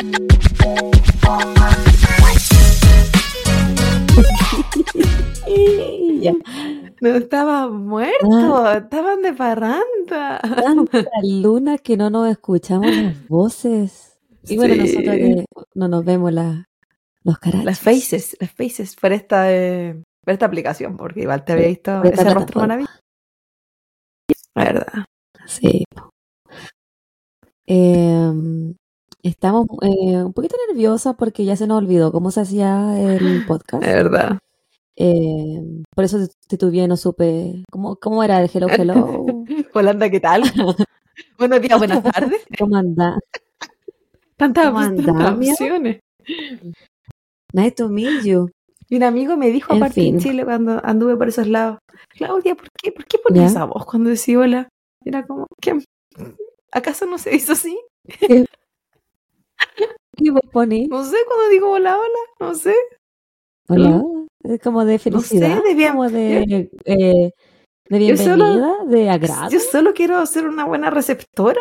Ya. No estaba muerto, estaban de parranda. Tanta luna que no nos escuchamos las voces. Y bueno, Sí. nosotros que no nos vemos la- los carachos. Las faces, las faces por esta, eh, por esta aplicación, porque igual te había Sí, visto esta ese rostro plataforma. maravilloso. La verdad. Sí. Eh, estamos eh, un poquito nerviosas porque ya se nos olvidó cómo se hacía el podcast. La verdad. Eh, por eso te, tuve, no supe cómo, cómo era el hello, hello. Holanda, ¿qué tal? Buenos días, buenas tardes. ¿Cómo anda? Tantas, ¿Cómo tantas opciones. Nice to meet you. Y un amigo me dijo, En aparte en. Chile, cuando anduve por esos lados, Claudia, ¿por qué, ¿por qué pones esa voz cuando decís hola? Era como, ¿qué? ¿Acaso no se hizo así? ¿Qué vos ponís? No sé, cuando digo hola, hola, no sé. Hola. Es como de No sé, felicidad, de como de, eh, de Yo solo- bienvenida, de agrado. Yo solo quiero ser una buena receptora.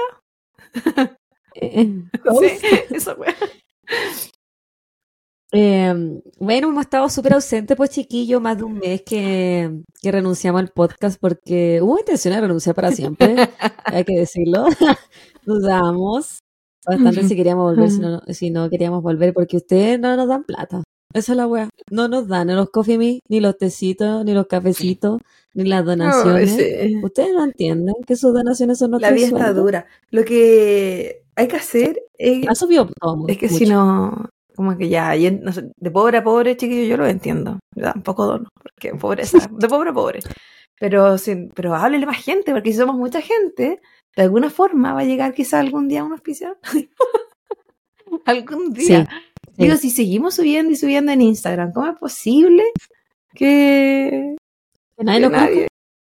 Eh, Sí, eso fue. Eh, bueno, hemos estado súper ausentes, pues chiquillo, más de un mes que, que renunciamos al podcast porque hubo intención de renunciar para siempre, hay que decirlo. Dudamos bastante si queríamos volver, si no, si no queríamos volver, porque ustedes no nos dan plata. Esa es la wea. No nos dan ni los coffee me, ni los tecitos, ni los cafecitos, ni las donaciones. sí. Ustedes no entienden que sus donaciones son La nuestros vida está dura. Lo que hay que hacer es, Ha subido es que mucho. si no, como que ya, no sé, de pobre a pobre, chiquillo, yo lo entiendo. Yo tampoco dono, porque pobreza, de pobre a pobre. Pero, sin, pero háblele más gente, porque si somos mucha gente, de alguna forma va a llegar quizá algún día un auspiciador. algún día. sí. Digo, si seguimos subiendo y subiendo en Instagram, ¿cómo es posible que, Que nadie que lo nadie...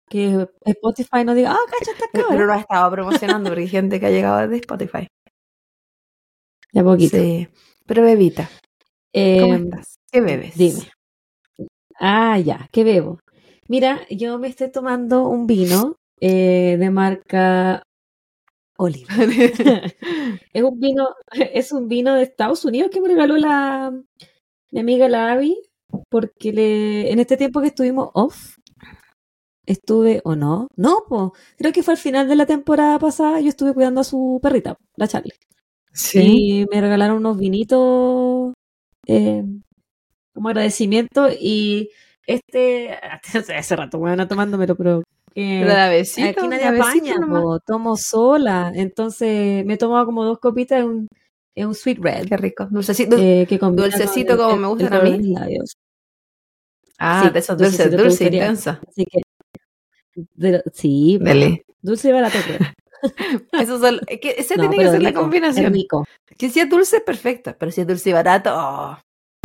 que Spotify no diga, ah, cacha, esta Pero cabra. lo ha estado promocionando porque hay gente que ha llegado de Spotify. De a poquito. Sí. Pero bebita, ¿cómo Eh, estás? ¿Qué bebes? dime. Ah, ya, ¿qué bebo? Mira, yo me estoy tomando un vino eh, de marca Oliva. Es un vino, es un vino de Estados Unidos que me regaló la mi amiga la Abby, porque le, en este tiempo que estuvimos off, estuve, o no, no, po, creo que fue al final de la temporada pasada, yo estuve cuidando a su perrita, la Charlie. sí. Y me regalaron unos vinitos eh, como agradecimiento y este, hace rato bueno tomándomelo, pero que Pero la besita, aquí nadie apaña, po, tomo sola, entonces me he tomado como dos copitas en un, en un sweet red. Qué rico. Dulcecito. eh, que dulcecito como el- me el gustan a mí. de mis labios. ah, sí, de esos dulces, dulce, gustaría. intensa. Así que, de- sí, Dele. dulce y barato. Eso son- es que esa No, tiene que ser la rico, combinación. rico. Que si es dulce, perfecto. Pero si es dulce y barato, oh.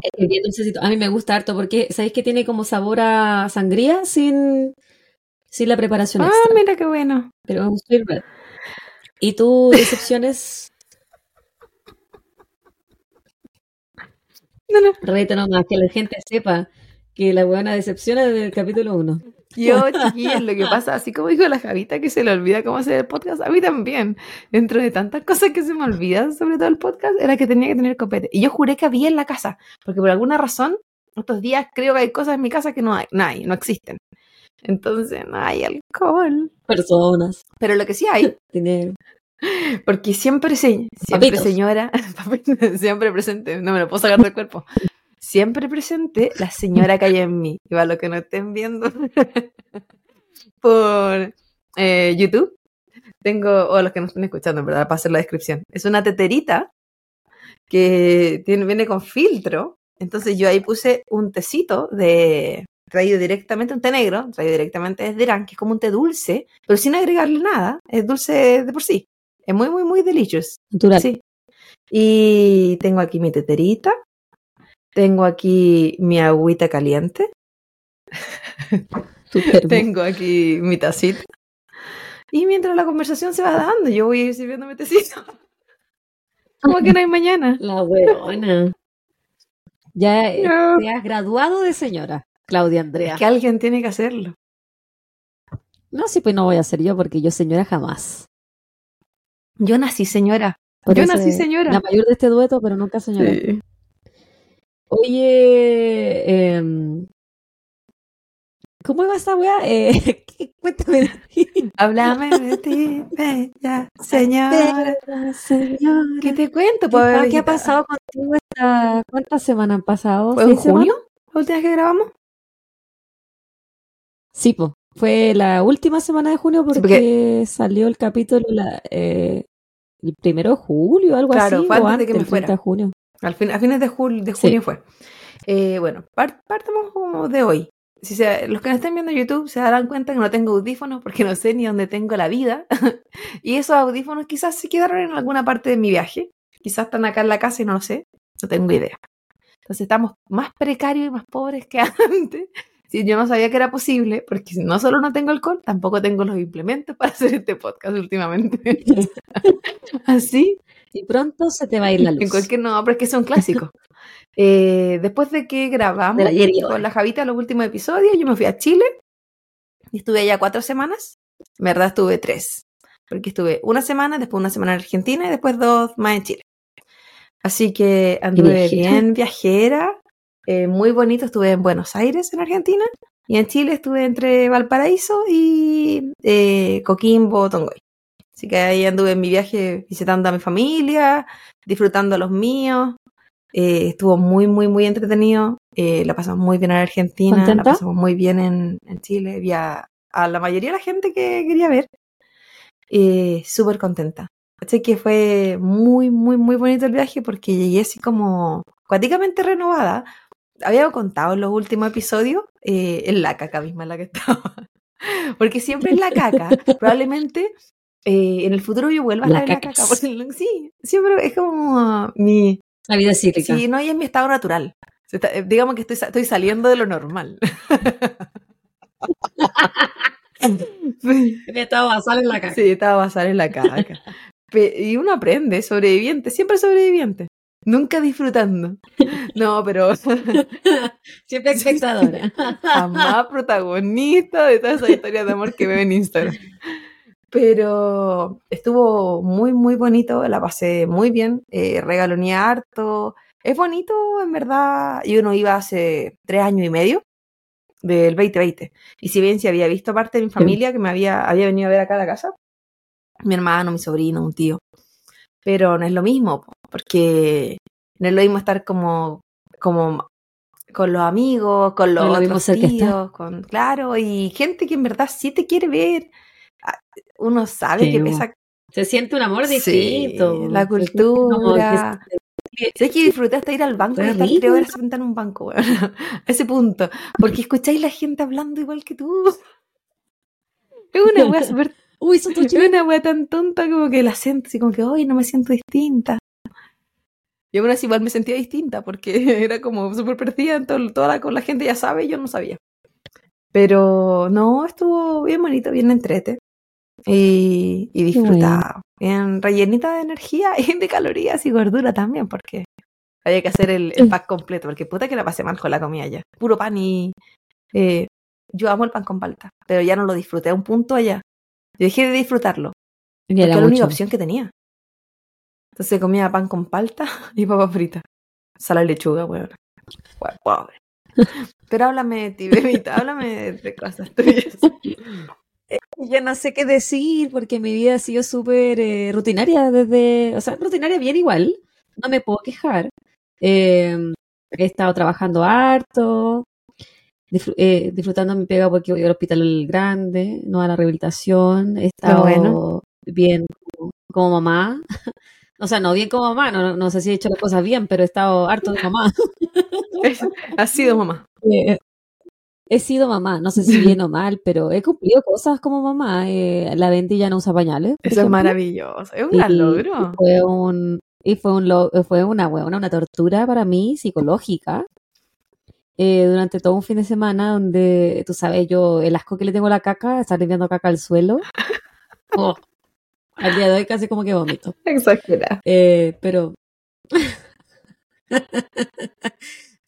Es bien dulcecito. A mí me gusta harto porque, ¿sabéis que tiene como sabor a sangría sin, sin la preparación Ah, extra? mira qué bueno. Pero es un sweet red. ¿Y tú, decepciones? No, no. Reta nomás, que la gente sepa que la buena decepciona desde el capítulo 1. Yo, chiquillos, lo que pasa, así como dijo la Javita que se le olvida cómo hacer el podcast, a mí también. Dentro de tantas cosas que se me olvidan, sobre todo el podcast, era que tenía que tener copete. Y yo juré que había en la casa, porque por alguna razón, estos días creo que hay cosas en mi casa que no hay, no hay, no existen. Entonces, no hay alcohol. Personas, Pero lo que sí hay, dinero. porque siempre, se, siempre Papitos. señora, siempre presente, no me lo puedo sacar del cuerpo. Siempre presente la señora que hay en mí. Y para los que no estén viendo por eh, YouTube, tengo, o los que no estén escuchando, verdad, para hacer la descripción. Es una teterita que tiene, viene con filtro. Entonces yo ahí puse un tecito de traído directamente, un té negro, traído directamente desde Irán, que es como un té dulce, pero sin agregarle nada. Es dulce de por sí. Es muy, muy, muy delicioso. Natural. Sí. Y tengo aquí mi teterita. Tengo aquí mi agüita caliente. Tengo aquí mi tacita. Y mientras la conversación se va dando, yo voy a ir sirviéndome tecito. Como que no hay mañana. La huevona. Ya eh, No. te has graduado de señora, Claudia Andrea. Es que alguien tiene que hacerlo. No, sí, pues no voy a ser yo porque yo señora jamás. Yo nací señora. Yo nací señora. La mayor de este dueto, pero nunca señora. Sí. Oye, eh, ¿cómo va esa weá? Eh, cuéntame de ti. Háblame de ti, bella señora. ¿Qué te cuento? ¿Qué, ¿Qué ha pasado contigo esta... ¿Cuántas semanas han pasado? ¿Fue en junio? ¿La última vez que grabamos? Sí, pues. Fue la última semana de junio porque, salió el capítulo la, eh, el primero de julio, algo así. Claro, fue antes, de que me fuera. De junio. Al fin, a fines de, julio, de junio fue. Eh, bueno, partamos como de hoy. Si se, los que no estén viendo YouTube se darán cuenta que no tengo audífonos porque no sé ni dónde tengo la vida. y esos audífonos quizás se quedaron en alguna parte de mi viaje. Quizás están acá en la casa y no lo sé. No tengo idea. Entonces estamos más precarios y más pobres que antes. Si yo no sabía que era posible, porque no solo no tengo alcohol, tampoco tengo los implementos para hacer este podcast últimamente. Así y pronto se te va a ir la luz. En cualquier no, pero es que son clásicos. Eh, después de que grabamos con la Javita los últimos episodios, yo me fui a Chile y estuve allá cuatro semanas. En verdad estuve tres, porque estuve una semana, después una semana en Argentina y después dos más en Chile. Así que anduve bien viajera, eh, muy bonito. Estuve en Buenos Aires, en Argentina, y en Chile estuve entre Valparaíso y eh, Coquimbo, Tongoy. Así que ahí anduve en mi viaje visitando a mi familia, disfrutando a los míos. Eh, estuvo muy, muy, muy entretenido. Eh, la pasamos muy bien en Argentina, la pasamos muy bien en, Chile. Vi a, la mayoría de la gente que quería ver. Eh, Súper contenta. Así que fue muy, muy, muy bonito el viaje porque llegué así como cuáticamente renovada. Había contado en los últimos episodios eh, en la caca misma en la que estaba. Porque siempre en la caca, probablemente eh, en el futuro yo vuelva a estar en la caca. sí, siempre es como mi... La vida cíclica. Sí, no, y es mi estado natural. Eh, digamos que estoy, estoy saliendo de lo normal. mi estado basal en la caca. Sí, estado basal en la caca. y uno aprende, sobreviviente, siempre sobreviviente. Nunca disfrutando. No, pero. Siempre espectadora. Jamás protagonista de toda esa historia de amor que veo en Instagram. Pero estuvo muy, muy bonito, la pasé muy bien, eh, regaloné harto. Es bonito, en verdad. Y uno iba hace tres años y medio del 2020. Y si bien se había visto parte de mi familia que me había, había venido a ver acá a la casa, mi hermano, mi sobrino, un tío. Pero no es lo mismo, porque no es lo mismo estar como, como con los amigos, con los otros tíos, con, claro, y gente que en verdad sí te quiere ver uno sabe que pesa. Se siente un amor distinto. la cultura. Sé que disfrutaste ir al banco y estar tres horas sentar en un banco, bueno, a ese punto. Porque escucháis la gente hablando igual que tú. Es una wea súper. Uy, son Es una wea tan tonta como que la siento así como que, hoy no me siento distinta. Y aún así igual me sentía distinta porque era como súper perdida. toda la, con la gente ya sabe y yo no sabía. Pero no, estuvo bien bonito, bien entrete y, y disfrutaba. Bien rellenita de energía y de calorías y gordura también, porque había que hacer el, pack completo, porque puta que la pasé mal con la comida ya. Puro pan y... Eh, yo amo el pan con palta, pero ya no lo disfruté a un punto allá. Yo dejé de disfrutarlo. Porque era la única opción que tenía. Entonces comía pan con palta y papa frita. Sala y lechuga, weón. Pobre. Pero háblame de ti, bebita, háblame de cosas tuyas. Ya no sé qué decir porque mi vida ha sido súper eh, rutinaria desde, o sea, rutinaria bien igual, no me puedo quejar. Em, he estado trabajando harto, eh, disfrutando mi pega porque voy al hospital grande, no a la rehabilitación, he estado bien como, mamá. O sea, no bien como mamá, no, no sé si he hecho las cosas bien, pero he estado harto de mamá. ha sido mamá. Eh, he sido mamá, no sé si bien o mal, pero he cumplido cosas como mamá. Eh, la Venti ya no usa pañales. Eso es maravilloso, es un gran logro. Y fue un y fue un fue una buena, una tortura para mí psicológica. Eh, durante todo un fin de semana donde, tú sabes, yo el asco que le tengo a la caca, estar limpiando caca al suelo. Oh, al día de hoy casi como que vomito. Exagera. Eh, pero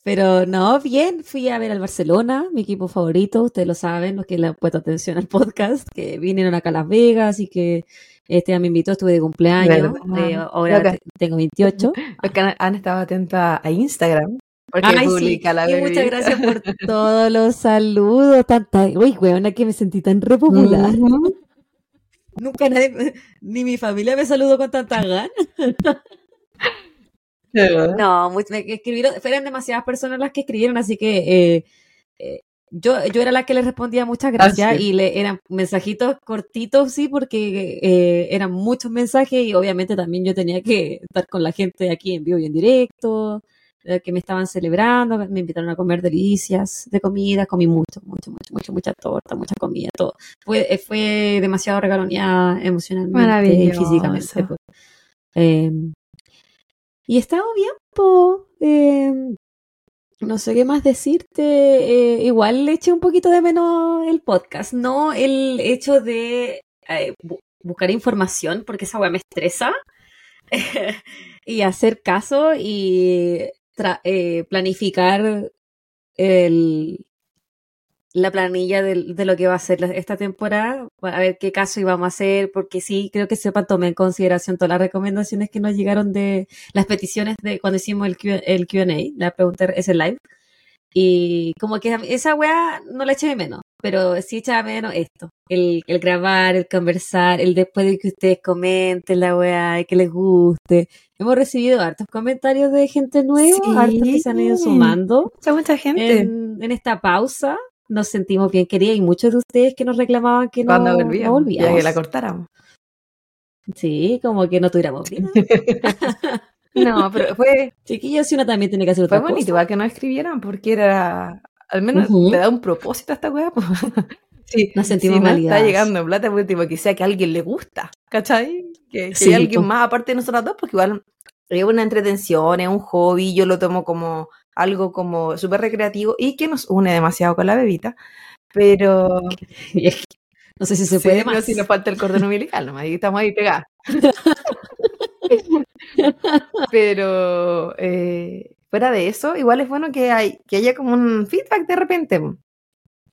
Pero no, bien, fui a ver al Barcelona, mi equipo favorito, ustedes lo saben, los que le han puesto atención al podcast, que vinieron acá a Las Vegas y que este me invitó, estuve de cumpleaños, eh, ahora tengo 28. Porque han estado atentos a Instagram. Porque Ay, publica la y muchas gracias por todos los saludos. Tanta, uy, weona, que me sentí tan repopular. Nunca nadie, ni mi familia me saludó con tanta ganas. no, me escribieron, fueron demasiadas personas las que escribieron, así que eh, eh, yo, yo era la que les respondía muchas ah, gracias y le, eran mensajitos cortitos, sí, porque eh, eran muchos mensajes y obviamente también yo tenía que estar con la gente aquí en vivo y en directo, que me estaban celebrando, me invitaron a comer delicias de comida, comí mucho, mucho, mucho, mucho, mucha torta, mucha comida, todo. Fue, eh, fue demasiado regaloneada emocionalmente y físicamente. Pues. Em, y estaba bien, po. Em, no sé qué más decirte. Eh, igual le eché un poquito de menos el podcast, no el hecho de buscar información, porque esa weá me estresa. y hacer caso y eh, planificar el, la planilla de, de, lo que va a ser esta temporada, a ver qué caso íbamos a hacer, porque sí, creo que sepan, tomé en consideración todas las recomendaciones que nos llegaron de las peticiones de cuando hicimos el, el QA, la pregunta ese live. Y como que esa weá no la eché de menos, pero sí echa de menos esto, el, el, grabar, el conversar, el después de que ustedes comenten la weá y que les guste. Hemos recibido hartos comentarios de gente nueva, hartos que se han ido sumando. Mucha, mucha gente. En, esta pausa nos sentimos bien queridas y muchos de ustedes que nos reclamaban que no, no volvíamos. Ya que la cortáramos. Sí, como que no tuviéramos vida. No, pero fue. Chiquillos, si uno también tiene que hacer otra fue bonito, igual que no escribieran, porque era. Al menos le da un propósito a esta weá. sí, nos sentimos si está llegando plata, pues, tipo, que sea que a alguien le gusta, ¿cachai? Que, que alguien más aparte de nosotros dos, porque igual es una entretención, es un hobby, yo lo tomo como algo como súper recreativo y que nos une demasiado con la bebita, pero... no sé si se puede más. si nos falta el cordón umbilical, nomás, ahí estamos ahí pegados. Pero eh, fuera de eso, igual es bueno que, hay, que haya como un feedback de repente.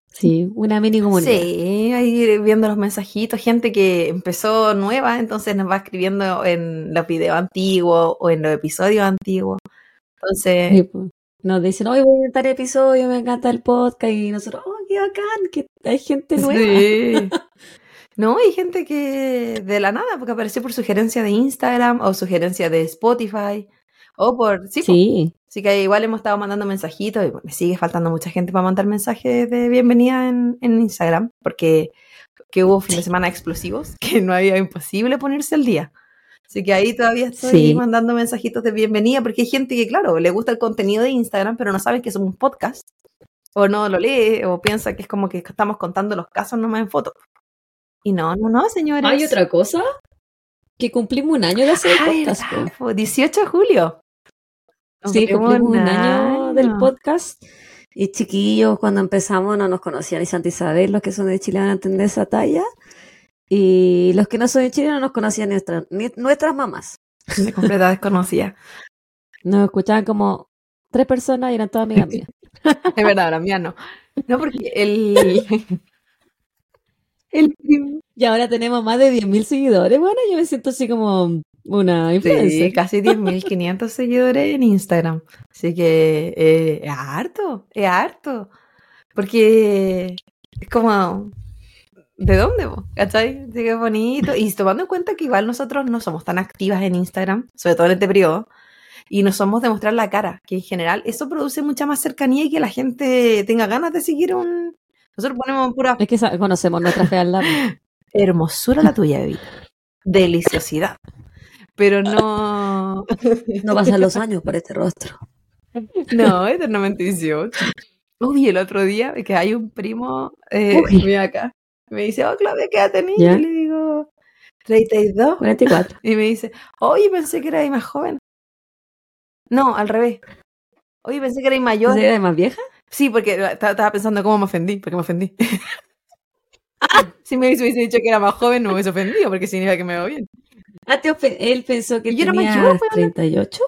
Sí, una mini comunidad. Sí, ahí viendo los mensajitos, gente que empezó nueva, entonces nos va escribiendo en los videos antiguos o en los episodios antiguos. Entonces, pues. nos dicen, hoy voy a inventar episodio, me encanta el podcast, y nosotros, oh, qué bacán, que hay gente nueva. Sí. No, hay gente que de la nada, porque apareció por sugerencia de Instagram o sugerencia de Spotify o por... Sí, sí. Así que igual hemos estado mandando mensajitos y me sigue faltando mucha gente para mandar mensajes de bienvenida en, Instagram porque que hubo fin de semana explosivos que no había imposible ponerse al día. Así que ahí todavía estoy mandando mensajitos de bienvenida porque hay gente que, claro, le gusta el contenido de Instagram, pero no sabe que somos un podcast. O no lo lee, o piensa que es como que estamos contando los casos nomás en fotos. Y no, no, no, señores. ¿Hay otra cosa? Que cumplimos un año de hacer el podcast. 18 de julio. Sí, cumplimos un año del podcast. Y chiquillos, cuando empezamos no nos conocían ni Santa Isabel, los que son de Chile van a entender esa talla. Y los que no son de Chile no nos conocían ni, nuestras mamás. De completa desconocida. Nos escuchaban como tres personas y eran todas amigas mías. es verdad, la mía no. No, porque el, y ahora tenemos más de 10.000 seguidores. Bueno, yo me siento así como una influencer. Sí, casi 10.500 seguidores en Instagram. Así que eh, es harto, es harto. Porque es como, ¿de dónde vos? ¿Cachai? Sí, qué bonito. Y tomando en cuenta que igual nosotros no somos tan activas en Instagram, sobre todo en este periodo, y no somos de mostrar la cara, que en general eso produce mucha más cercanía y que la gente tenga ganas de seguir un, nosotros ponemos pura. Es que conocemos nuestra fealdad. Hermosura la tuya, Evita. Deliciosidad. Pero no. No pasan los años por este rostro. No, eternamente 18. Uy, el otro día que hay un primo eh, acá. Me dice, oh, Claudia, ¿qué edad tenías? Y le digo, 32. 44. Y me dice, oye, pensé que era más joven. No, al revés. Oye, pensé que era mayor. ¿Era más vieja? Sí, porque estaba pensando cómo me ofendí, porque me ofendí. si me hubiese dicho que era más joven, no me hubiese ofendido, porque significa que me veo bien. Ah, él pensó que tenía 38.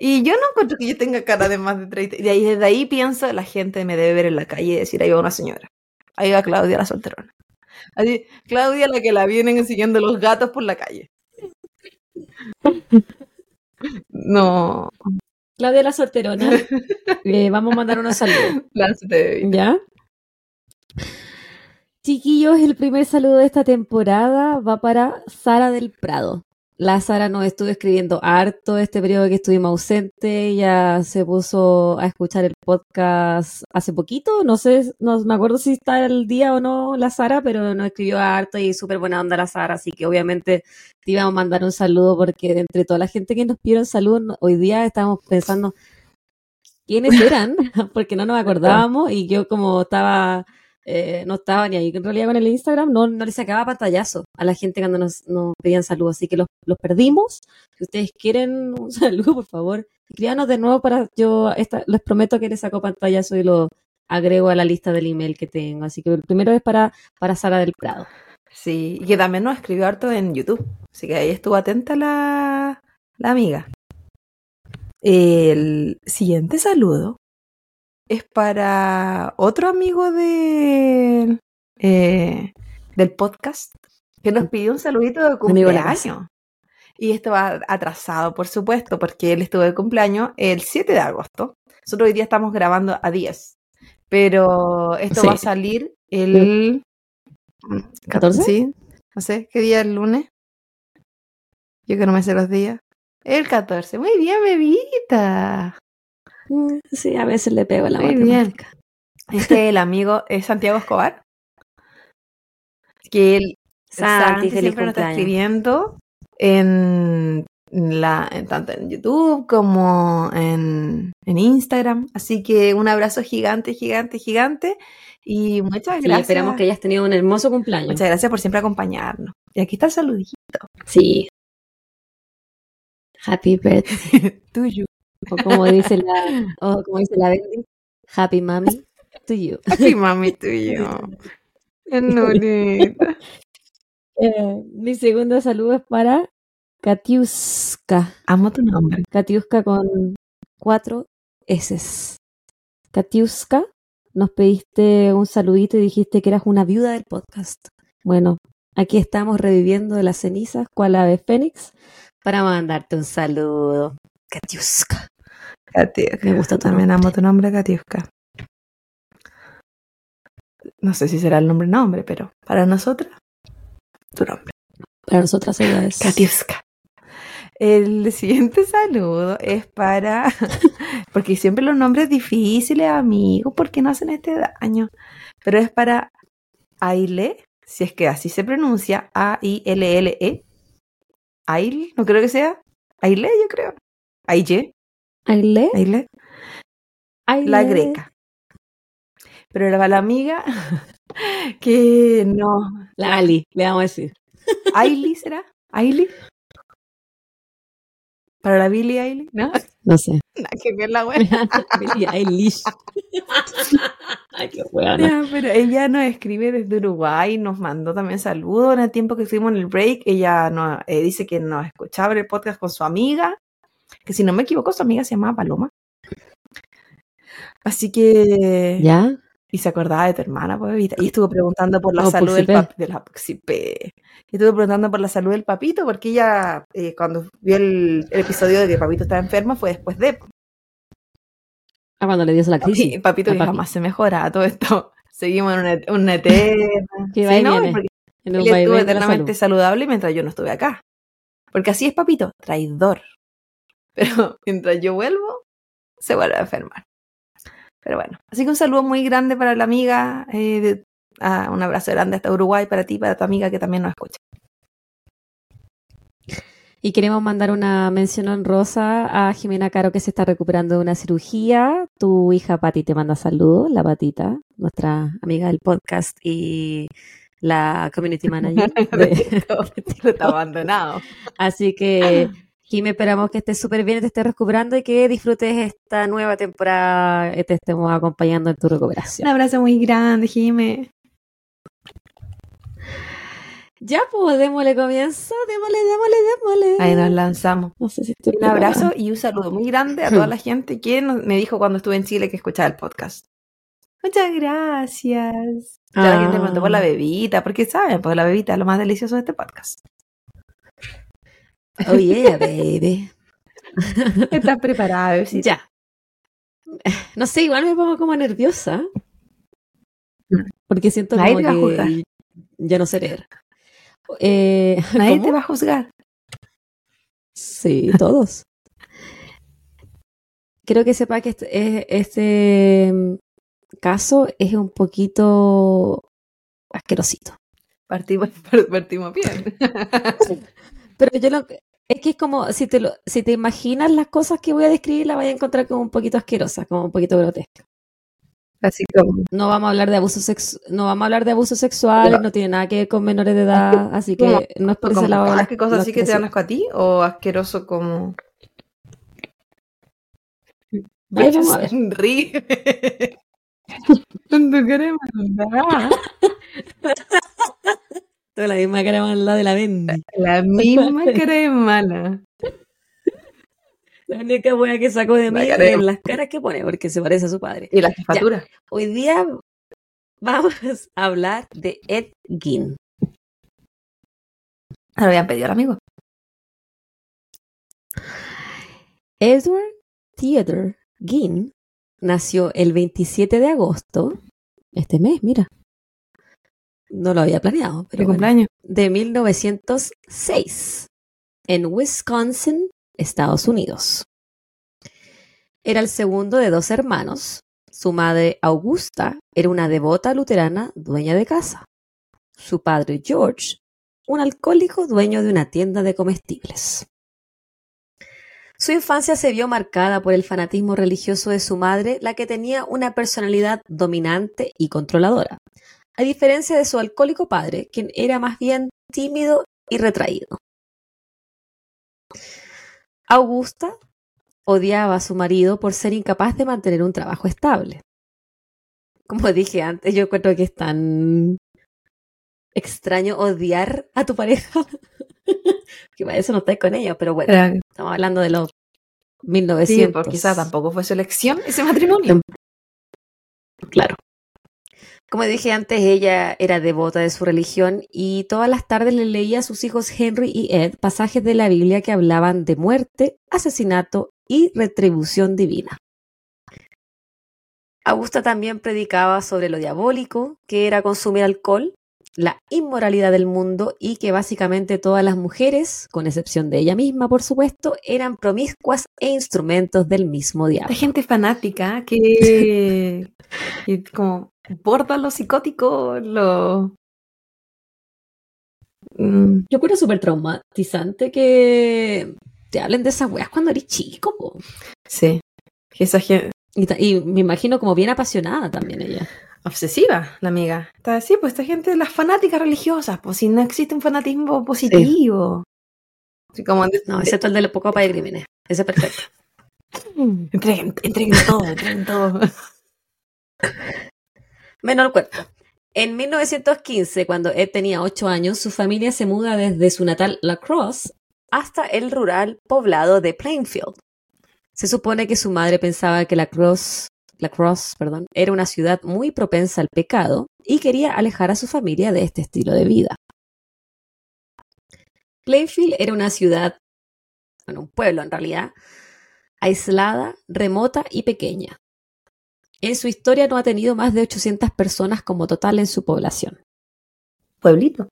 Y yo no encuentro que yo tenga cara de más de 30. Y de ahí, desde ahí pienso, la gente me debe ver en la calle y decir, ahí va una señora. Ahí va Claudia la solterona. Así, Claudia la que la vienen siguiendo los gatos por la calle. No. Claudia la solterona. Eh, vamos a mandar unos saludos. ¿Ya? Chiquillos, el primer saludo de esta temporada va para Sara del Prado. La Sara nos estuvo escribiendo harto este periodo que estuvimos ausentes. Ella se puso a escuchar el podcast hace poquito. No sé, no me acuerdo si está el día o no la Sara, pero nos escribió harto y súper buena onda la Sara. Así que obviamente te íbamos a mandar un saludo porque entre toda la gente que nos pidieron saludos, hoy día estábamos pensando quiénes eran, porque no nos acordábamos y yo como estaba eh, no estaba ni ahí en realidad con el Instagram, no, no le sacaba pantallazo a la gente cuando nos, pedían saludos, así que los, perdimos. Si ustedes quieren un saludo, por favor, escríbanos de nuevo para yo, esta, les prometo que les saco pantallazo y lo agrego a la lista del email que tengo. Así que el primero es para, para Sara del Prado. Sí, y que también nos escribió harto en YouTube, así que ahí estuvo atenta la, la amiga. El siguiente saludo es para otro amigo de, eh, del podcast que nos pidió un saludito de cumpleaños. Y esto va atrasado, por supuesto, porque él estuvo de cumpleaños el 7 de agosto. Nosotros hoy día estamos grabando a 10. Pero esto va a salir el... ¿14? Sí, no sé, ¿qué día es el lunes? Yo que no me sé los días. El 14. Muy bien, bebita. Mm, sí, a veces le pego la Muy Bien. Este el amigo es Santiago Escobar. Que él Santi, siempre nos está escribiendo en la, tanto en YouTube como en, en, Instagram. Así que un abrazo gigante, gigante, gigante. Y muchas gracias. esperamos que hayas tenido un hermoso cumpleaños. Muchas gracias por siempre acompañarnos. Y aquí está el saludito. Sí. Happy birthday. Tuyo. O como dice la, o como dice la Bendy, Happy Mommy to you. Happy Mommy to you. eh, mi segundo saludo es para Katiuska. Amo tu nombre. Katiuska con cuatro S. Katiuska, nos pediste un saludito y dijiste que eras una viuda del podcast. Bueno, aquí estamos reviviendo de las cenizas, cual ave fénix, para mandarte un saludo. Katiuska. Katiuska. Me gusta También amo tu nombre, Katiuska. No sé si será el nombre nombre, pero para nosotras, tu nombre. Para nosotras ella es Katiuska. El siguiente saludo es para. Porque siempre los nombres difíciles, amigos, porque no hacen este daño. Pero es para Aile, si es que así se pronuncia, A-I-L-L-E. Aile, no creo que sea. Aile, yo creo. Aille. Aile. Aile. La greca. Pero era la amiga que no. La Ali, le vamos a decir. ¿Aili será? ¿Aili? ¿Para la Billy Ailey? ¿No? No sé. Nada que ver la buena. Billy Eilish. Ay, qué buena. pero ella nos escribe desde Uruguay, nos mandó también saludos en el tiempo que estuvimos en el break. Ella nos, eh, dice que nos escuchaba el podcast con su amiga que si no me equivoco su amiga se llamaba Paloma. Así que... ¿Ya? Y se acordaba de tu hermana, pues, y estuvo preguntando por la oh, salud del papito, de la Y estuvo preguntando por la salud del papito, porque ella, eh, cuando vio el, episodio de que papito estaba enfermo, fue después de... Ah, cuando le dio la crisis. Papi, papito que jamás se mejora todo esto. Seguimos en un, un eterno... Que sí, ¿no? Porque él estuvo eternamente saludable mientras yo no estuve acá. Porque así es papito, traidor. Pero mientras yo vuelvo, se vuelve a enfermar. Pero bueno, así que un saludo muy grande para la amiga, eh, ah, un abrazo grande hasta Uruguay para ti, para tu amiga que también nos escucha. Y queremos mandar una mención honrosa a Jimena Caro que se está recuperando de una cirugía. Tu hija Pati te manda saludos, la patita, nuestra amiga del podcast y la community manager. está abandonado. Así que Jime, esperamos que estés súper bien, te estés recuperando y que disfrutes esta nueva temporada y te estemos acompañando en tu recuperación. Un abrazo muy grande, Jime. Ya, pues, démosle comienzo, démosle, démosle, démosle. Ahí nos lanzamos. No sé si estoy Un abrazo y un saludo muy grande a toda la gente que nos- me dijo cuando estuve en Chile que escuchaba el podcast. Muchas gracias. Ya la gente me preguntó por la Ah. bebita, porque saben, pues la bebita es lo más delicioso de este podcast. Oh yeah, baby. ¿Estás preparada, bebecita? Ya. No sé, igual me pongo como nerviosa. Porque siento Nadie como te va a juzgar. que ya no sé leer. Eh, Nadie ¿cómo? te va a juzgar. Sí, todos. Quiero que sepa que este, es- este mm, caso es un poquito asquerosito. Partimos, partimos bien. Pero yo lo es que es como si te lo, si te imaginas las cosas que voy a describir, las vas a encontrar como un poquito asquerosas, como un poquito grotescas. Así como. No vamos a hablar de abuso sex, no vamos a hablar de abuso sexual, no tiene nada que ver con menores de edad, así que no es por ese lado. ¿Qué cosas así que te dan asco a ti? ¿O asqueroso como.? Ahí vamos a ver. Maldad. Toda la misma cara mala de la Bendy. La misma cara de mala. La única wea que sacó de La mí de- es las caras que pone, porque se parece a su padre. Y la jefatura. Hoy día vamos a hablar de Ed Gein. Se lo habían pedido al amigo. Edward Theodore Gein nació el 27 de agosto, este mes, mira. No lo había planeado, De pero bueno, cumpleaños. de 1906 en Wisconsin, Estados Unidos. Era el segundo de dos hermanos. Su madre Augusta era una devota luterana dueña de casa. Su padre George, un alcohólico dueño de una tienda de comestibles. Su infancia se vio marcada por el fanatismo religioso de su madre, la que tenía una personalidad dominante y controladora, a diferencia de su alcohólico padre, quien era más bien tímido y retraído. Augusta odiaba a su marido por ser incapaz de mantener un trabajo estable. Como dije antes, yo encuentro que es tan extraño odiar a tu pareja. que para eso no estáis con ellos, pero bueno, estamos hablando de los Sí, 1900. porque quizás tampoco fue su elección ese matrimonio. Claro. Como dije antes, ella era devota de su religión y todas las tardes le leía a sus hijos Henry y Ed pasajes de la Biblia que hablaban de muerte, asesinato y retribución divina. Augusta también predicaba sobre lo diabólico, que era consumir alcohol, la inmoralidad del mundo y que básicamente todas las mujeres, con excepción de ella misma, por supuesto, eran promiscuas e instrumentos del mismo diablo. Hay gente fanática que, que como borda lo psicótico, lo... Mm, Yo creo súper traumatizante que te hablen de esas weas cuando eres chico. po. sí. Esa gente... Y me imagino como bien apasionada también ella. Obsesiva, la amiga. Está así, pues esta gente, las fanáticas religiosas, pues si no existe un fanatismo positivo. Así como... de- No, excepto el de la poca de crímenes. Ese es perfecto. Entreguen, entreguen todo, entreguen todo. Menos el cuerpo. En 1915, cuando Ed tenía 8 años, su familia se muda desde su natal La Crosse hasta el rural poblado de Plainfield. Se supone que su madre pensaba que La Crosse, La Crosse, perdón, era una ciudad muy propensa al pecado y quería alejar a su familia de este estilo de vida. Plainfield era una ciudad, bueno, un pueblo en realidad, aislada, remota y pequeña. En su historia no ha tenido más de 800 personas como total en su población. Pueblito.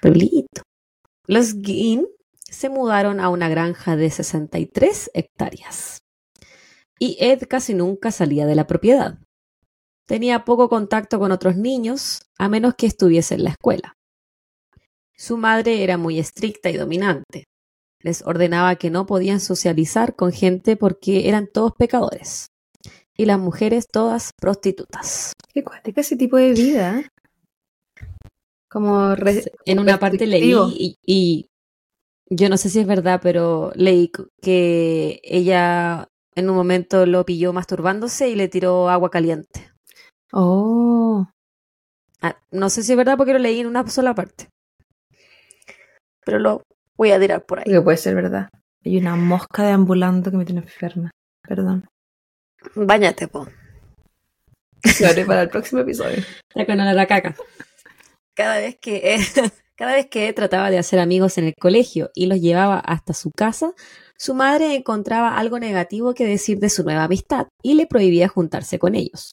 Pueblito. Los Guin se mudaron a una granja de 63 hectáreas. Y Ed casi nunca salía de la propiedad. Tenía poco contacto con otros niños, a menos que estuviese en la escuela. Su madre era muy estricta y dominante. Les ordenaba que no podían socializar con gente porque eran todos pecadores. Y las mujeres todas prostitutas. Qué cuática ese tipo de vida. ¿eh? Como en una parte leí y, y yo no sé si es verdad, pero leí que ella en un momento lo pilló masturbándose y le tiró agua caliente. Oh. Ah, no sé si es verdad porque lo leí en una sola parte. Pero lo voy a tirar por ahí. Que puede ser verdad. Hay una mosca deambulando que me tiene enferma. Perdón. Báñate, po. Lo haré para el próximo episodio. La con la caca. Cada vez que cada vez que trataba de hacer amigos en el colegio y los llevaba hasta su casa, su madre encontraba algo negativo que decir de su nueva amistad y le prohibía juntarse con ellos.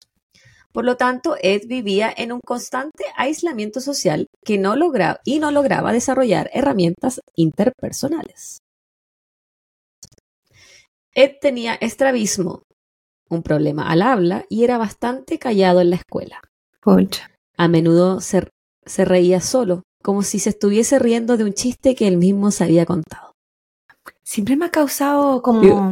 Por lo tanto, Ed vivía en un constante aislamiento social que no lograba y no lograba desarrollar herramientas interpersonales. Ed tenía estrabismo, un problema al habla y era bastante callado en la escuela. A menudo se, se reía solo, como si se estuviese riendo de un chiste que él mismo se había contado. Siempre me ha causado como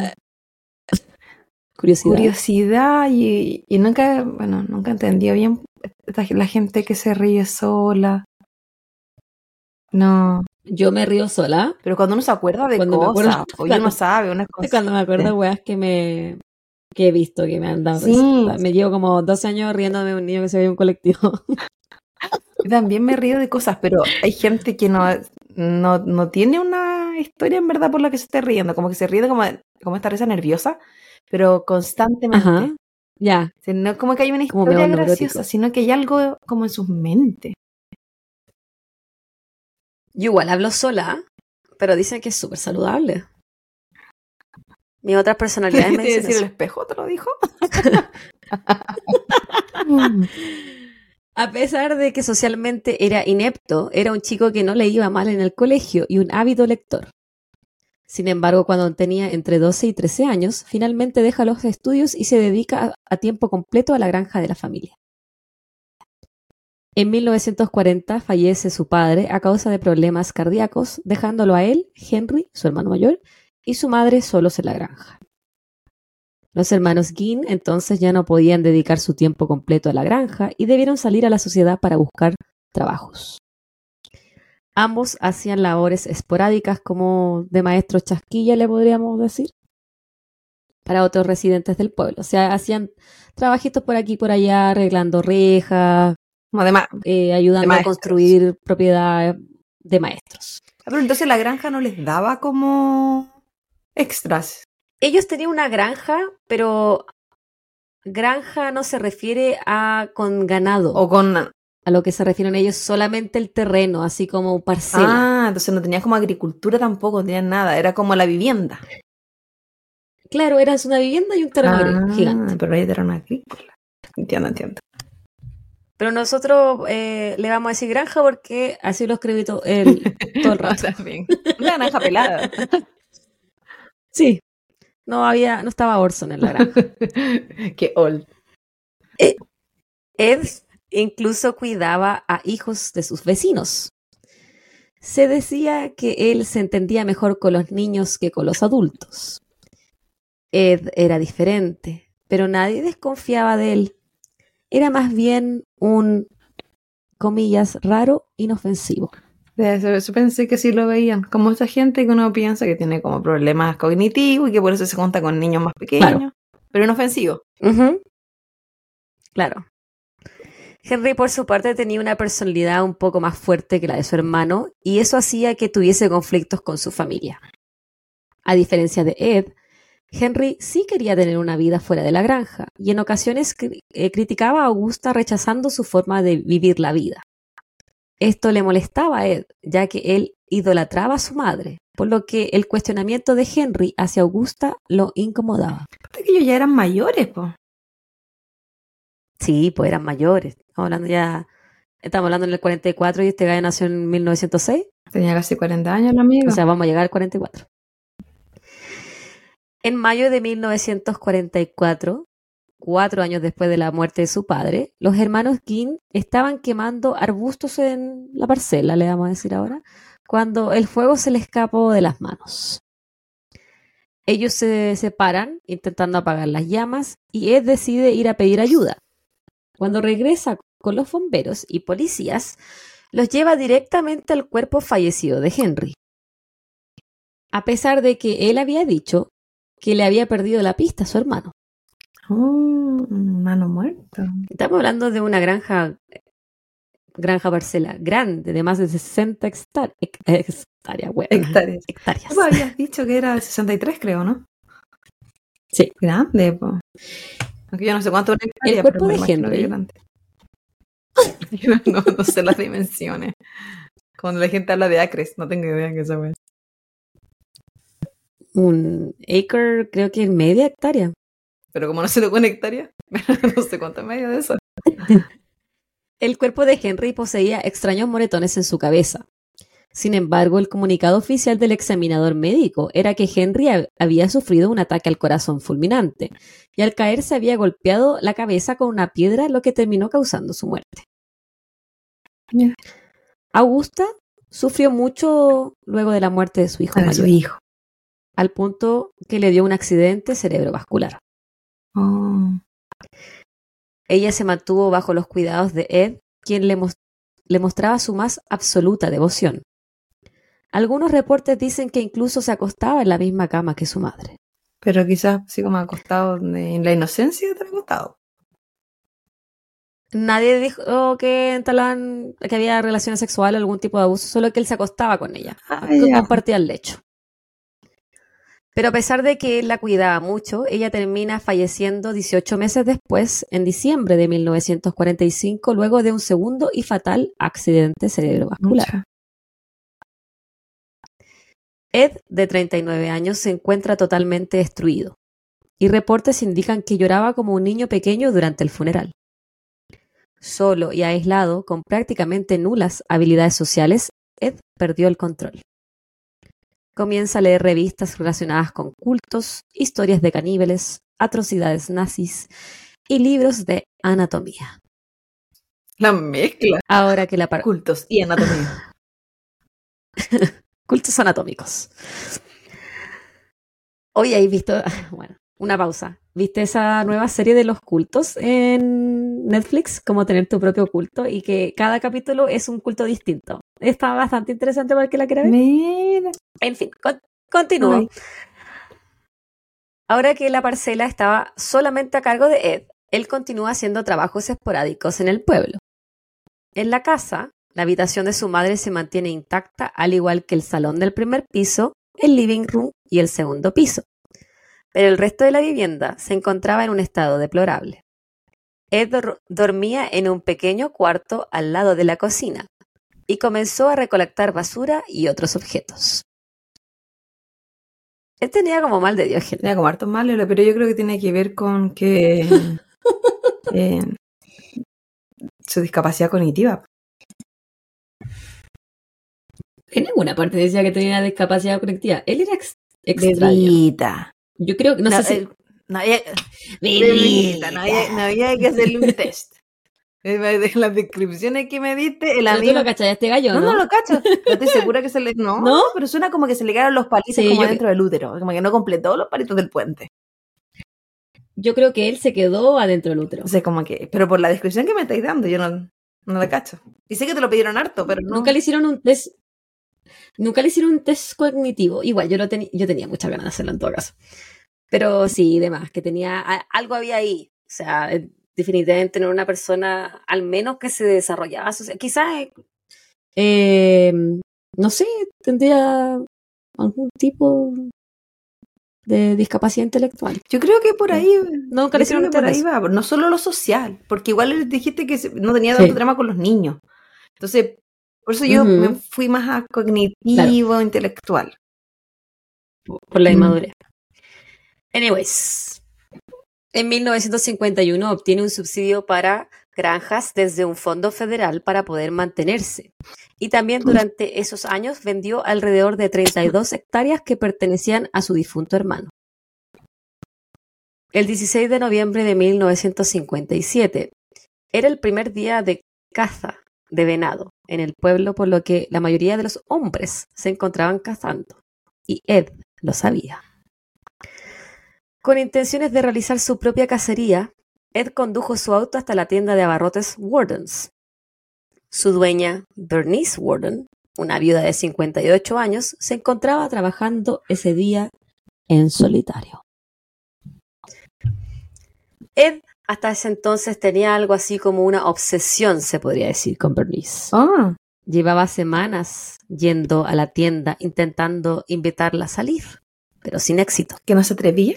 Curiosidad. curiosidad y, y nunca, bueno, nunca entendí bien la gente que se ríe sola. No, Yo me río sola pero cuando uno se acuerda de Cuando cosas, acuerdo- o uno no sabe, uno es cuando me acuerdo de weas que me que he visto que me han dado Sí. Me llevo como 12 años riéndome de un niño que se ve en un colectivo. También me río de cosas, pero hay gente que no, no, no tiene una historia en verdad por la que se esté riendo, como que se ríe como, como esta risa nerviosa, pero constantemente. Ajá. Ya. Sea, no es como que hay una historia graciosa, neurótico. sino que hay algo como en sus mentes. Yo igual hablo sola, pero dicen que es súper saludable. Mis otras personalidades me ¿Te dicen decir el eso. espejo te lo dijo? A pesar de que socialmente era inepto, era un chico que no le iba mal en el colegio y un ávido lector. Sin embargo, cuando tenía entre 12 y 13 años, finalmente deja los estudios y se dedica a, tiempo completo a la granja de la familia. En 1940 fallece su padre a causa de problemas cardíacos, dejándolo a él, Henry, su hermano mayor, y su madre solos en la granja. Los hermanos Ginn entonces ya no podían dedicar su tiempo completo a la granja y debieron salir a la sociedad para buscar trabajos. Ambos hacían labores esporádicas como de maestros chasquilla, le podríamos decir, para otros residentes del pueblo. O sea, hacían trabajitos por aquí y por allá, arreglando rejas, eh, ayudando a construir propiedades de maestros. Ah, Pero entonces la granja no les daba como extras. Ellos tenían una granja, pero granja no se refiere a con ganado. O con. A lo que se refieren ellos solamente el terreno, así como parcela. Ah, entonces no tenían como agricultura tampoco, no tenían nada. Era como la vivienda. Claro, era una vivienda y un terreno Ah, gigante. Pero ahí era una agrícola. Entiendo, entiendo. Pero nosotros eh, le vamos a decir granja porque así lo escribí to- el- todo el rato. Granja pelada. Sí. No había, no estaba Orson en la granja. Qué old. Ed incluso cuidaba a hijos de sus vecinos. Se decía que él se entendía mejor con los niños que con los adultos. Ed era diferente, pero nadie desconfiaba de él. Era más bien un, comillas, raro, inofensivo. Eso pensé que sí lo veían. Como esa gente que uno piensa que tiene como problemas cognitivos y que por eso se junta con niños más pequeños. Claro. Pero inofensivo. Claro. Henry, por su parte, tenía una personalidad un poco más fuerte que la de su hermano, y eso hacía que tuviese conflictos con su familia. A diferencia de Ed, Henry sí quería tener una vida fuera de la granja, y en ocasiones eh, criticaba a Augusta rechazando su forma de vivir la vida. Esto le molestaba a Ed, ya que él idolatraba a su madre, por lo que el cuestionamiento de Henry hacia Augusta lo incomodaba. Aparte que ellos ya eran mayores, pues. Sí, pues eran mayores. Estamos hablando ya, estamos hablando en el 44 y este gallo nació en 1906. Tenía casi 40 años la amiga. O sea, vamos a llegar al 44. En mayo de 1944, cuatro años después de la muerte de su padre, los hermanos King estaban quemando arbustos en la parcela, le vamos a decir ahora, cuando el fuego se le escapó de las manos. Ellos se separan intentando apagar las llamas y Ed decide ir a pedir ayuda. Cuando regresa con los bomberos y policías, los lleva directamente al cuerpo fallecido de Henry. A pesar de que él había dicho que le había perdido la pista a su hermano. Oh, mano muerto. Estamos hablando de una granja granja parcela grande de más de 60 hectáreas. Hectáreas, hectáreas. hectáreas. Tú habías dicho que era 63, creo, ¿no? Sí. Grande, po. Aunque yo no sé cuánto es una El cuerpo de Henry. Yo no, no, sé las dimensiones. Cuando la gente habla de acres, no tengo idea qué eso es. Un acre, creo que es media hectárea. Pero como no se lo con hectárea, no sé cuánto medio de eso. El cuerpo de Henry poseía extraños moretones en su cabeza. Sin embargo, el comunicado oficial del examinador médico era que Henry había sufrido un ataque al corazón fulminante y al caer se había golpeado la cabeza con una piedra, lo que terminó causando su muerte. Augusta sufrió mucho luego de la muerte de su hijo, mayor, su hijo. al punto que le dio un accidente cerebrovascular. Oh. Ella se mantuvo bajo los cuidados de Ed, quien le, le mostraba su más absoluta devoción. Algunos reportes dicen que incluso se acostaba en la misma cama que su madre. Pero quizás así como acostado en la inocencia te acostado. Nadie dijo que que había relaciones sexuales, algún tipo de abuso, solo que él se acostaba con ella, Ah, que compartía el lecho. Pero a pesar de que él la cuidaba mucho, ella termina falleciendo 18 meses después, en diciembre de 1945, luego de un segundo y fatal accidente cerebrovascular. Mucha. Ed, de 39 años, se encuentra totalmente destruido, y reportes indican que lloraba como un niño pequeño durante el funeral. Solo y aislado, con prácticamente nulas habilidades sociales, Ed perdió el control. Comienza a leer revistas relacionadas con cultos, historias de caníbales, atrocidades nazis y libros de anatomía. La mezcla. Ahora que la par- Cultos y anatomía. cultos anatómicos. Hoy hay visto, bueno, una pausa. ¿Viste esa nueva serie de los cultos en Netflix? Como tener tu propio culto y que cada capítulo es un culto distinto. Está bastante interesante para el que la quiera ver. Mira. En fin, con- continúo. Ay. Ahora que la parcela estaba solamente a cargo de Ed, él continúa haciendo trabajos esporádicos en el pueblo. En la casa, la habitación de su madre se mantiene intacta, al igual que el salón del primer piso, el living room y el segundo piso. Pero el resto de la vivienda se encontraba en un estado deplorable. Ed dor- dormía en un pequeño cuarto al lado de la cocina y comenzó a recolectar basura y otros objetos. Él tenía como mal de Diógenes. Tenía como hartos males, pero yo creo que tiene que ver con que eh, su discapacidad cognitiva. En ninguna parte decía que tenía discapacidad colectiva. Él era ex- extraño. Bebita. Yo creo que no, sé si. eh, no había, bebita, no había, no había que hacerle un test. De las descripciones que me diste, el Pero tú amigo. lo cachai a este gallo, No, ¿no? no lo cacho. No estoy segura que se le. No, ¿No? pero suena como que se le quedaron los palitos Sí, como dentro del útero. Como que no completó los palitos del puente. Yo creo que él se quedó adentro del útero. O sea, como que. Pero por la descripción que me estáis dando, yo no, no la cacho. Y sé que te lo pidieron harto, pero no. Nunca le hicieron un test. Nunca le hicieron un test cognitivo. Igual, yo, lo tenía yo tenía muchas ganas de hacerlo en todo caso. Pero sí, demás, que tenía. Algo había ahí. O sea, eh, definitivamente no era una persona, al menos que se desarrollaba. socia- Quizás. eh, no sé, tendría algún tipo de discapacidad intelectual. Yo creo que por ahí. Nunca yo le hicieron creo que por ahí va. No solo lo social. Porque igual dijiste que no tenía tanto Sí. drama con los niños. Entonces, por eso yo me fui más a cognitivo, intelectual. por la Mm. inmadurez. Anyways, en 1951 obtiene un subsidio para granjas desde un fondo federal para poder mantenerse. Y también durante esos años vendió alrededor de 32 hectáreas que pertenecían a su difunto hermano. El 16 de noviembre de 1957 era el primer día de caza de venado en el pueblo, por lo que la mayoría de los hombres se encontraban cazando. Y Ed lo sabía. Con intenciones de realizar su propia cacería, Ed condujo su auto hasta la tienda de abarrotes Wardens. Su dueña, Bernice Warden, una viuda de 58 años, se encontraba trabajando ese día en solitario. Ed hasta ese entonces tenía algo así como una obsesión, se podría decir, con Bernice. Ah, Llevaba semanas yendo a la tienda intentando invitarla a salir, pero sin éxito. que no se atrevía.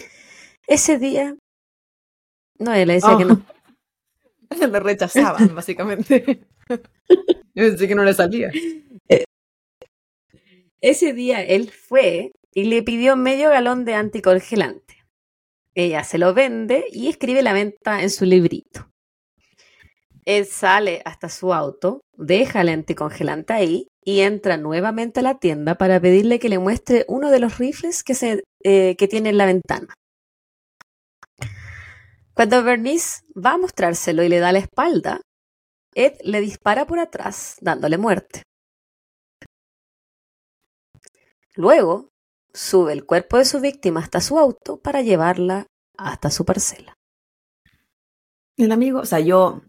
Ese día, no, él le decía Ah. que no. Lo rechazaban, básicamente. Yo pensé que no le salía. Ese día él fue y le pidió medio galón de anticongelante. Ella se lo vende y escribe la venta en su librito. Él sale hasta su auto, deja el anticongelante ahí y entra nuevamente a la tienda para pedirle que le muestre uno de los rifles que, se, eh, que tiene en la ventana. Cuando Bernice va a mostrárselo y le da la espalda, Ed le dispara por atrás, dándole muerte. Luego, sube el cuerpo de su víctima hasta su auto para llevarla hasta su parcela. El amigo, o sea, yo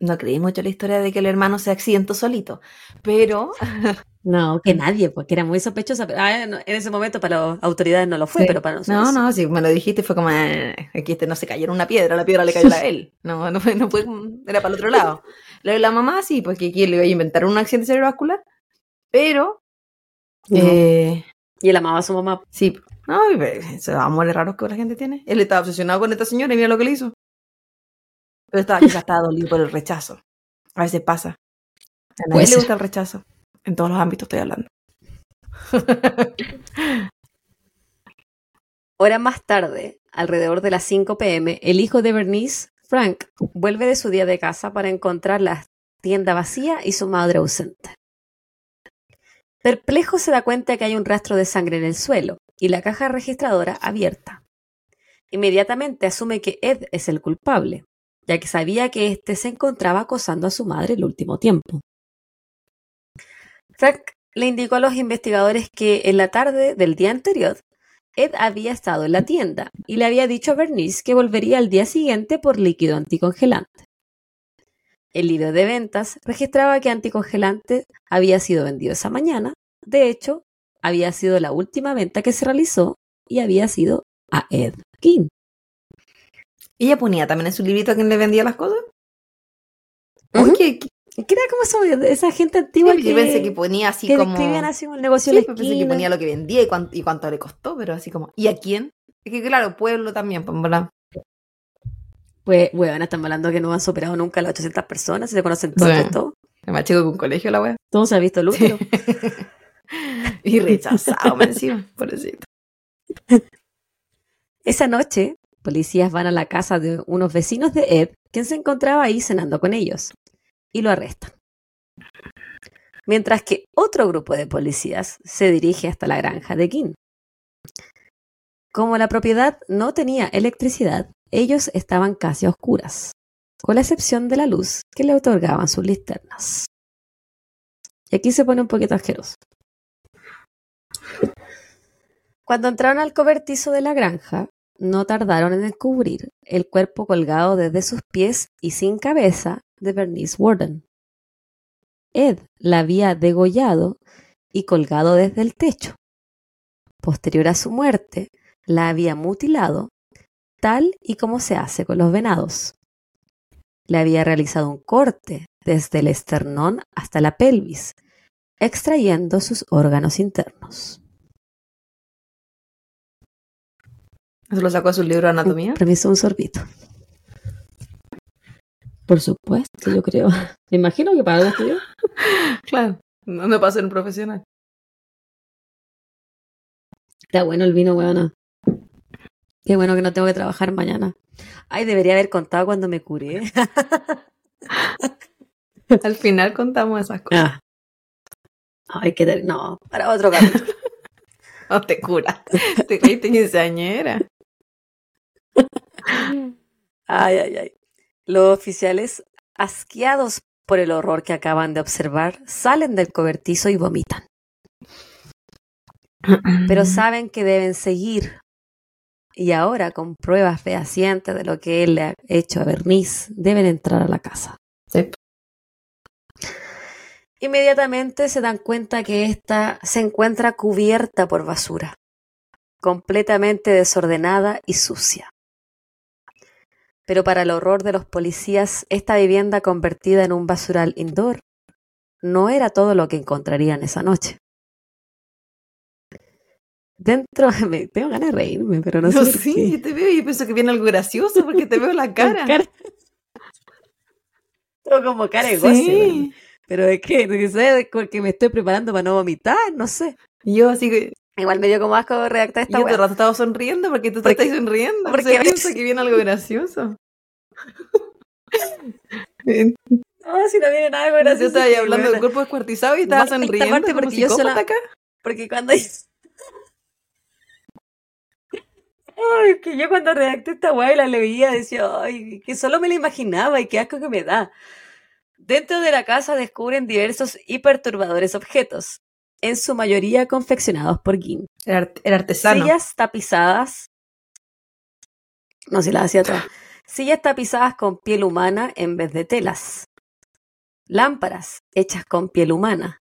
no creí mucho la historia de que el hermano se accidentó solito, pero No, que nadie, porque era muy sospechosa. Ah, en ese momento para las autoridades no lo fue, Sí. pero para nosotros. no, no, si me lo dijiste fue como eh, aquí este no se cayó en una piedra, la piedra le cayó a él. No, no fue, no fue, era para el otro lado. Lo de la mamá sí, porque aquí le iba a inventar un accidente cerebrovascular, pero No. eh, Y él amaba a su mamá. sí, no, pero esos amores raros que la gente tiene. Él estaba obsesionado con esta señora y mira lo que le hizo. Pero estaba quizás estaba dolido por el rechazo. A veces pasa. A nadie Puede le gusta el rechazo. En todos los ámbitos estoy hablando. Horas más tarde, alrededor de las 5 pm, el hijo de Bernice, Frank, vuelve de su día de casa para encontrar la tienda vacía y su madre ausente. Perplejo se da cuenta que hay un rastro de sangre en el suelo y la caja registradora abierta. Inmediatamente asume que Ed es el culpable, ya que sabía que éste se encontraba acosando a su madre el último tiempo. Frank le indicó a los investigadores que en la tarde del día anterior Ed había estado en la tienda y le había dicho a Bernice que volvería al día siguiente por líquido anticongelante. El libro de ventas registraba que anticongelante había sido vendido esa mañana. De hecho, había sido la última venta que se realizó y había sido a Ed King. ¿Ella ponía también en su librito a quién le vendía las cosas? Ujú. Oye, ¿qué- era como eso, esa gente antigua yo que, pensé que ponía así que como... describían así un negocio Sí, de pues pensé que ponía lo que vendía y cuánto, y cuánto le costó, pero así como... ¿Y a quién? Es que claro, pueblo también, pues, ¿verdad? Pues, weón, están hablando que no han superado nunca las 800 personas, se conocen todos de todo. Es más chico que un colegio la wea. Todo se ha visto el útero. y rechazado, me encima, pobrecito. Esa noche, policías van a la casa de unos vecinos de Ed, quien se encontraba ahí cenando con ellos, y lo arrestan. Mientras que otro grupo de policías se dirige hasta la granja de King. Como la propiedad no tenía electricidad, ellos estaban casi a oscuras, con la excepción de la luz que le otorgaban sus linternas. Y aquí se pone un poquito asqueroso. Cuando entraron al cobertizo de la granja, no tardaron en descubrir el cuerpo colgado desde sus pies y sin cabeza de Bernice Warden. Ed la había degollado y colgado desde el techo. Posterior a su muerte, la había mutilado tal y como se hace con los venados. Le había realizado un corte desde el esternón hasta la pelvis, extrayendo sus órganos internos. ¿Eso lo sacó de su libro de anatomía? Permiso, un sorbito. Por supuesto, yo creo. Me imagino que para algo estudió. Claro. No, no para ser un profesional. Está bueno el vino, weona. Qué bueno que no tengo que trabajar mañana. Ay, debería haber contado cuando me curé. Al final contamos esas cosas. Ah. Ay, qué ter- No, para otro capítulo. No te cura. Te creíste quinceañera. Ay, ay, ay. Los oficiales, asqueados por el horror que acaban de observar, salen del cobertizo y vomitan. pero saben que deben seguir. Y ahora, con pruebas fehacientes de lo que él le ha hecho a Bernice, deben entrar a la casa. Sí. Inmediatamente se dan cuenta que ésta se encuentra cubierta por basura, completamente desordenada y sucia. Pero para el horror de los policías, esta vivienda convertida en un basural indoor no era todo lo que encontrarían esa noche. Dentro, me, tengo ganas de reírme, pero no, No, sé. sí, qué. yo te veo y pienso que viene algo gracioso porque te veo la cara. Tengo como cara de goce, Sí. weón. Pero es que, porque me estoy preparando para no vomitar, no sé. Yo así que Igual me dio como asco redactar esta yo todo el rato estaba sonriendo porque tú te Porque- estás sonriendo. porque pienso que viene algo gracioso. No, si no viene nada Yo gracioso. estaba es ahí hablando del cuerpo descuartizado y estaba sonriendo parte como porque yo sola- acá. Porque cuando... Ay, que yo cuando redacté esta weá y la leía decía, ay, que solo me la imaginaba y qué asco que me da. Dentro de la casa descubren diversos y perturbadores objetos, en su mayoría confeccionados por Gin. Art- era artesano. Sillas tapizadas. No, si las hacía todas. Sillas tapizadas con piel humana en vez de telas. Lámparas hechas con piel humana.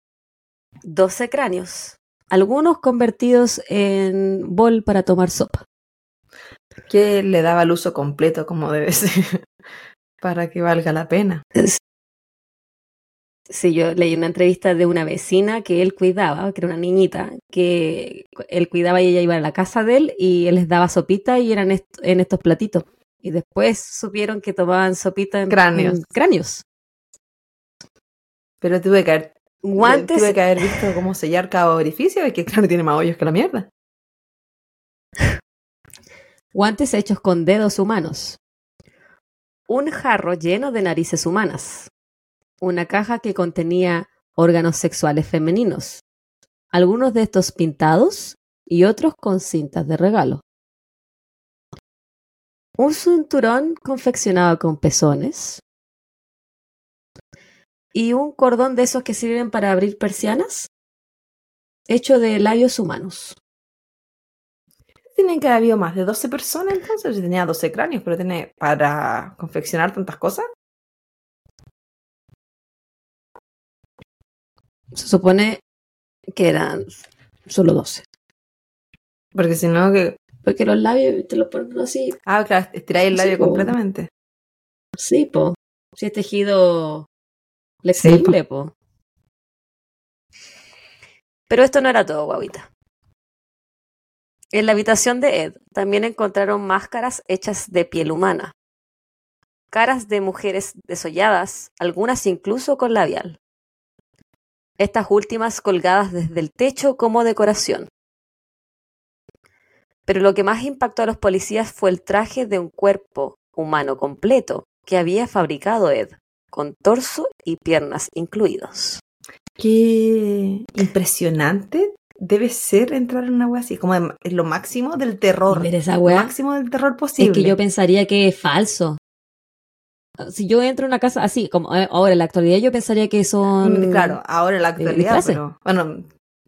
12 cráneos. Algunos convertidos en bol para tomar sopa. Que le daba el uso completo como debe ser para que valga la pena. Sí, yo leí una entrevista de una vecina que él cuidaba, que era una niñita, que él cuidaba y ella iba a la casa de él y él les daba sopita y eran est- en estos platitos. Y después supieron que tomaban sopita en Cráneos. en cráneos. Pero tuve que haber, Guantes tuve que haber visto cómo sellar cada orificio y que claro tiene más hoyos que la mierda. Guantes hechos con dedos humanos. Un jarro lleno de narices humanas. Una caja que contenía órganos sexuales femeninos. Algunos de estos pintados y otros con cintas de regalo. Un cinturón confeccionado con pezones. Y un cordón de esos que sirven para abrir persianas. Hecho de labios humanos. Tienen que haber habido más de 12 personas entonces. Si Tenía 12 cráneos, pero tiene para confeccionar tantas cosas. Se supone que eran solo 12. Porque si no, que. Porque los labios te los ponen así. Ah, claro, estiráis el Sí, labio po. completamente. Sí, po. Si es tejido Sí, flexible, po. Pero esto no era todo, guaguita. En la habitación de Ed también encontraron máscaras hechas de piel humana. Caras de mujeres desolladas, algunas incluso con labial. Estas últimas colgadas desde el techo como decoración. Pero lo que más impactó a los policías fue el traje de un cuerpo humano completo que había fabricado Ed, con torso y piernas incluidos. Qué impresionante debe ser entrar en una wea así. Como de- es lo máximo del terror. Esa Lo weá, máximo del terror es posible. que yo pensaría que es falso. Si yo entro a una casa así, como eh, ahora en la actualidad, yo pensaría que son. Mm, Claro, ahora en la actualidad, disfraces. pero bueno,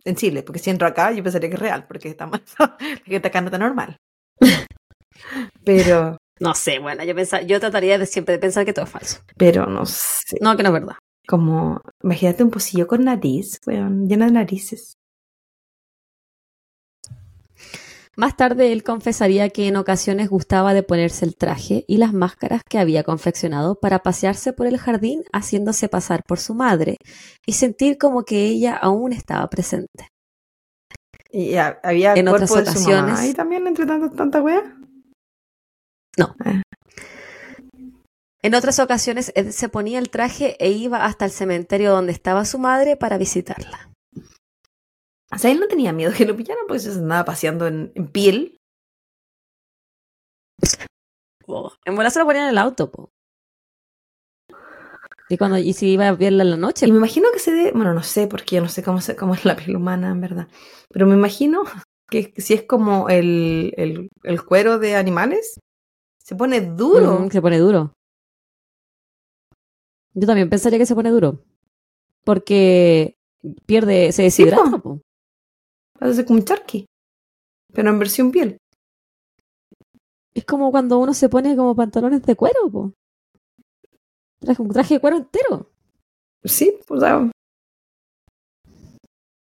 en Chile, porque si entro acá yo pensaría que es real, porque está mal, la gente acá no está normal. Pero, No sé, bueno, yo pensa- yo trataría de siempre de pensar que todo es falso. pero no sé, No, que no es verdad. como, imagínate un pocillo con nariz, weón, lleno de narices. Más tarde él confesaría que en ocasiones gustaba de ponerse el traje y las máscaras que había confeccionado para pasearse por el jardín haciéndose pasar por su madre y sentir como que ella aún estaba presente. Y ha- había En cuerpo otras de su mamá ocasiones- ahí también entre tanta, tanta wea. En otras ocasiones se ponía el traje e iba hasta el cementerio donde estaba su madre para visitarla. O sea, él no tenía miedo que lo pillaran porque se andaba paseando en, en piel. En bola se lo ponían en el auto, po. Y cuando y si iba a verla en la noche, Y me imagino que se dé, bueno, no sé, porque yo no sé cómo, se, cómo es la piel humana, en verdad. Pero me imagino que si es como el, el, el cuero de animales, se pone duro. Mm, se pone duro. Yo también pensaría que se pone duro. Porque pierde, se Sí, deshidrata, po. Parece como un charqui. Pero en versión piel. Es como cuando uno se pone como pantalones de cuero, po. Traje, un traje de cuero entero. Sí, o sea.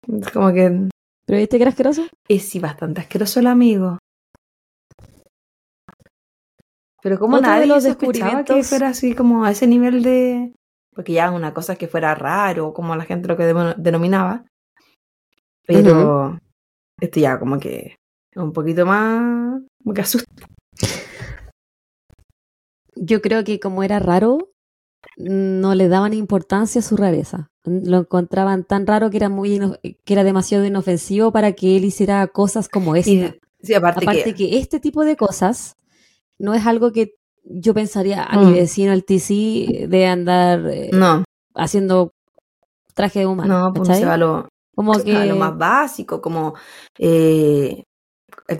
Es como que ¿Pero viste que era asqueroso? es sí bastante asqueroso el amigo. Pero como Otro de nadie los sospechaba que descubrimientos- fuera así como a ese nivel de... Porque ya una cosa es que fuera raro, como la gente lo que denominaba. Pero esto ya como que un poquito más... Como que asusta. Yo creo que como era raro, no le daban importancia a su rareza. Lo encontraban tan raro que era muy que era demasiado inofensivo para que él hiciera cosas como esta. Y, sí, aparte, Aparte que... que... este tipo de cosas no es algo que yo pensaría a Mm. mi vecino el TC de andar eh, No, haciendo traje de humano. no, pues se va lo, Como lo más básico, como eh,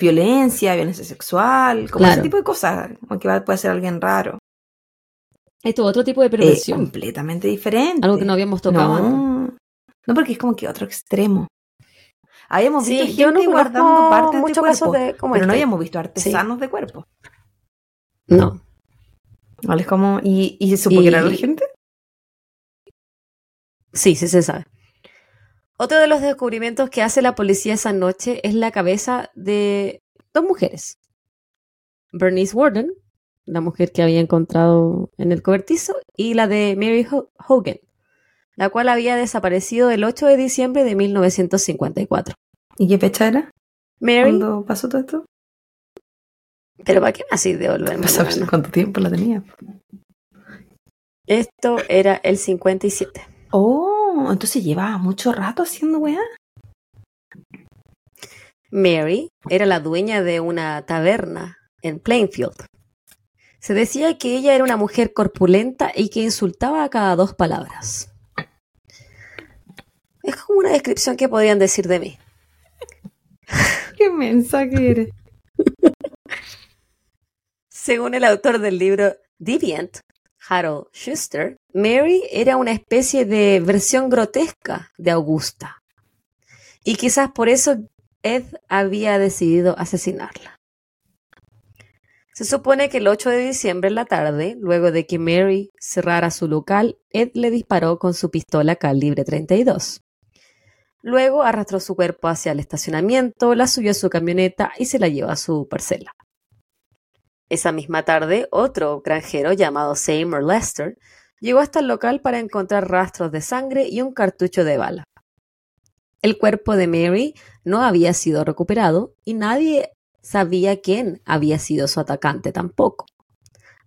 violencia, violencia sexual, como ese tipo de cosas, como que va- puede ser alguien raro. esto es otro tipo de Es perversión, completamente diferente. algo que no habíamos tocado no, no, porque es como que otro extremo. Habíamos visto Sí, yo gente no guardando partes de cuerpo, casos de como pero no este. habíamos visto artesanos de cuerpo. No. ¿Vale? Es como, ¿y, y se supo que era la gente? Sí, sí se sabe. Otro de los descubrimientos que hace la policía esa noche es la cabeza de dos mujeres. Bernice Warden, la mujer que había encontrado en el cobertizo, y la de Mary Ho- Hogan, la cual había desaparecido el 8 de diciembre de 1954. ¿Y qué fecha era Mary, cuando pasó todo esto? pero ¿para qué me así devolverme? Para saber cuánto tiempo la tenía. Esto era el 57. Oh, entonces llevaba mucho rato haciendo weá. Mary era la dueña de una taberna en Plainfield. Se decía que ella era una mujer corpulenta y que insultaba a cada dos palabras. Es como una descripción que podrían decir de mí. Qué mensa que eres. Según el autor del libro Deviant, Harold Schuster, Mary era una especie de versión grotesca de Augusta. Y quizás por eso Ed había decidido asesinarla. Se supone que el 8 de diciembre en la tarde, luego de que Mary cerrara su local, Ed le disparó con su pistola calibre 32. Luego arrastró su cuerpo hacia el estacionamiento, la subió a su camioneta y se la llevó a su parcela. Esa misma tarde, otro granjero llamado Seymour Lester llegó hasta el local para encontrar rastros de sangre y un cartucho de bala. El cuerpo de Mary no había sido recuperado y nadie sabía quién había sido su atacante tampoco.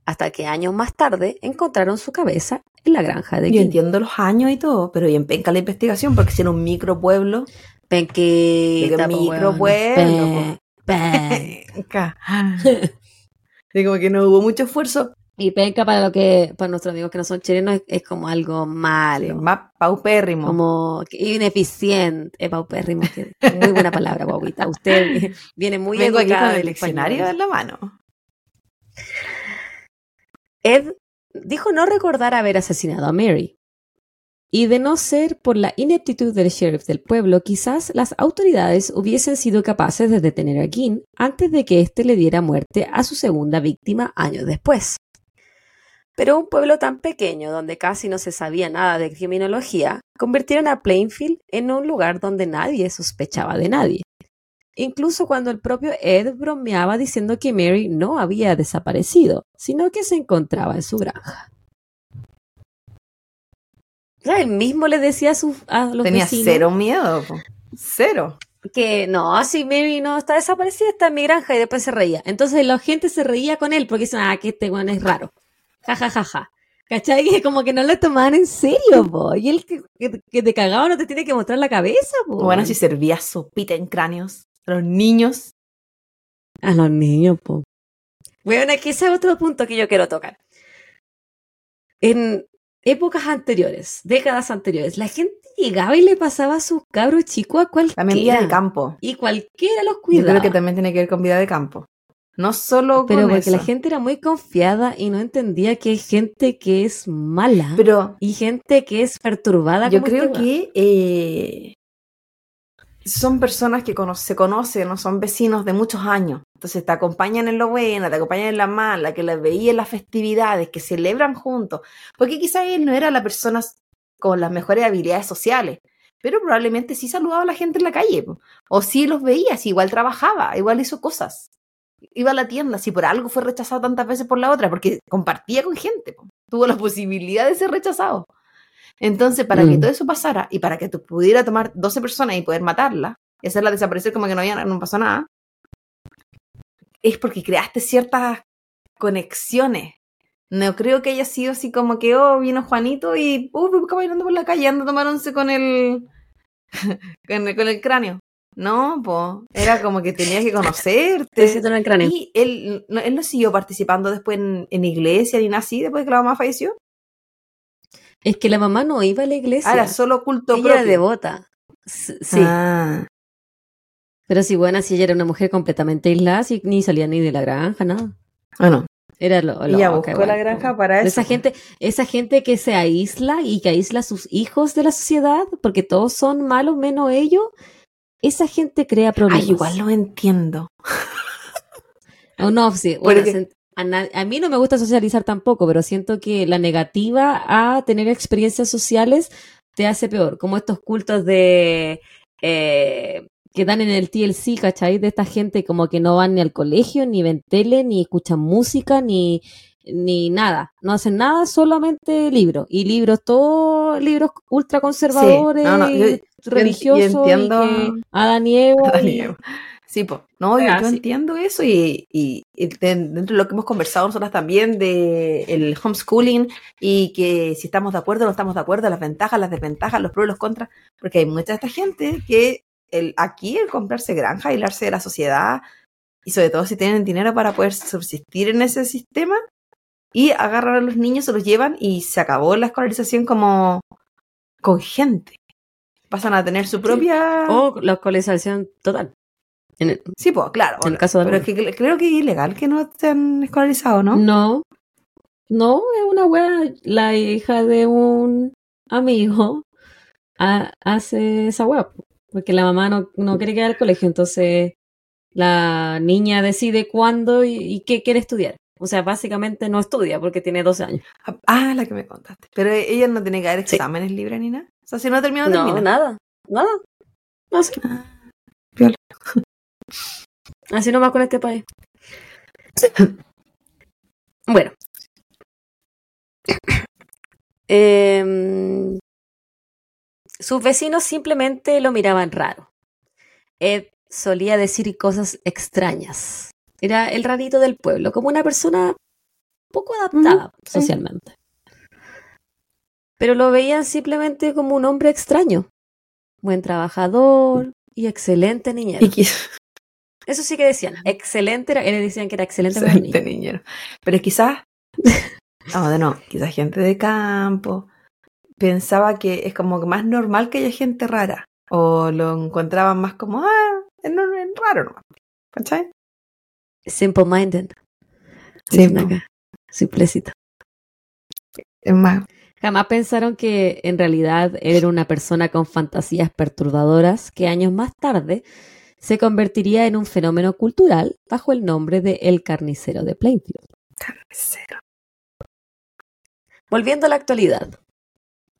Hasta que años más tarde encontraron su cabeza en la granja de Yo King. entiendo los años y todo, pero bien penca la investigación, porque si era un micropueblo, Penquita, Digo, po, micro weona. pueblo, Pen- pen. penca. Y como que no hubo mucho esfuerzo. Y penca para lo que, para nuestros amigos que no son chilenos, es, es como algo malo. Sí, más paupérrimo. como ineficiente, es paupérrimo, que- muy buena palabra, guaguita. Usted viene muy Vengo aquí con el diccionario en la mano. Ed dijo no recordar haber asesinado a Mary. Y de no ser por la ineptitud del sheriff del pueblo, quizás las autoridades hubiesen sido capaces de detener a King antes de que éste le diera muerte a su segunda víctima años después. Pero un pueblo tan pequeño donde casi no se sabía nada de criminología, convirtieron a Plainfield en un lugar donde nadie sospechaba de nadie. Incluso cuando el propio Ed bromeaba diciendo que Mary no había desaparecido, sino que se encontraba en su granja. O él mismo le decía a, sus, a los Tenía vecinos cero miedo. po. Cero. que no, si Mary no está desaparecida, está en mi granja y después se reía. Entonces la gente se reía con él porque dicen, ah, que este weón es raro. Ja, ja, ja, ja. ¿Cachai? Y como que no lo tomaban en serio, po. Y él que, que- que te cagaba no te tiene que mostrar la cabeza, po. Bueno, si servía sopita en cráneos. a Los niños. A los niños, po. Bueno, aquí ese es otro punto que yo quiero tocar. En épocas anteriores, décadas anteriores, la gente llegaba y le pasaba a sus cabros chicos a cualquiera. También vida de campo. Y cualquiera los Yo cuidaba. creo que también tiene que ver con vida de campo. No solo Pero con porque la gente era muy confiada y no entendía que hay gente que es mala Pero y gente que es perturbada. yo como creo este que eh, son personas que se conocen, no son vecinos de muchos años. Entonces te acompañan en lo bueno, te acompañan en la mala, que las veía en las festividades, que celebran juntos. Porque quizás él no era la persona con las mejores habilidades sociales, pero probablemente sí saludaba a la gente en la calle. O sí los veía, sí, igual trabajaba, igual hizo cosas. iba a la tienda si por algo fue rechazado tantas veces por la otra? Porque compartía con gente, tuvo la posibilidad de ser rechazado. Entonces, para que mm. todo eso pasara y para que tú pudiera tomar 12 personas y poder matarla y hacerla desaparecer como que no, había, no pasó nada, es porque creaste ciertas conexiones. No creo que haya sido así como que, oh, vino Juanito y, uh, caminando por la calle, anda a tomar once con el, con el, con el cráneo. No, pues, era como que tenía que conocerte. el cráneo. Y él, él no siguió participando después en, en iglesia ni nada así, después que la mamá falleció. Es que la mamá no iba a la iglesia. era solo culto ella era devota. Sí. Ah. Pero sí, bueno, si ella era una mujer completamente aislada, ni salía ni de la granja, nada. Ah, era lo, lo ella buscó la granja para eso. Esa gente, esa gente que se aísla y que aísla a sus hijos de la sociedad, porque todos son malos menos ellos, esa gente crea problemas. Ay, igual lo entiendo. Oh, no, sí. Bueno, a, mí no me gusta socializar tampoco, pero siento que la negativa a tener experiencias sociales te hace peor, como estos cultos de... Eh, que dan en el TLC, ¿cachai? De esta gente como que no van ni al colegio, ni ven tele, ni escuchan música, ni, ni nada. No hacen nada, solamente libros. Y libros, todos libros ultra conservadores, religiosos. Yo entiendo... y Sí, pues, no, yo, entiendo eso y, y, dentro de lo que hemos conversado nosotras también de el homeschooling y que si estamos de acuerdo o no estamos de acuerdo, las ventajas, las desventajas, los pros y los contras, porque hay mucha de esta gente que el, aquí el comprarse granja, aislarse de la sociedad y sobre todo si tienen dinero para poder subsistir en ese sistema y agarrar a los niños, se los llevan y se acabó la escolarización como con gente. Pasan a tener su propia... O la escolarización total sí, pues, claro. En el caso de pero es que creo que es ilegal que no estén escolarizados, ¿no? No. No, es una wea. La hija de un amigo hace esa wea. Porque la mamá no, no quiere ir al colegio. Entonces la niña decide cuándo y, qué quiere estudiar. O sea, básicamente no estudia porque tiene 12 años. Ah, la que me contaste. Pero ella no tiene que dar exámenes libres ni nada. O sea, si no termina, no, termina. No, nada. Nada. No sé. Ah, Así nomás con este país. bueno. Em, sus vecinos simplemente lo miraban raro. Ed solía decir cosas extrañas. Era el rarito del pueblo, como una persona poco adaptada socialmente. Pero lo veían simplemente como un hombre extraño. Buen trabajador y excelente niñero. Eso sí que decían. Excelente, era, decían que era excelente, excelente niñero. Pero quizás, no, no, quizás gente de campo pensaba que es como más normal que haya gente rara. O lo encontraban más como, ah, es, raro ¿no? ¿Cachai? Simple minded. Simple. Simplecito. Es más. Jamás pensaron que en realidad él era una persona con fantasías perturbadoras que años más tarde se convertiría en un fenómeno cultural bajo el nombre de El Carnicero de Plainfield. Carnicero. Volviendo a la actualidad.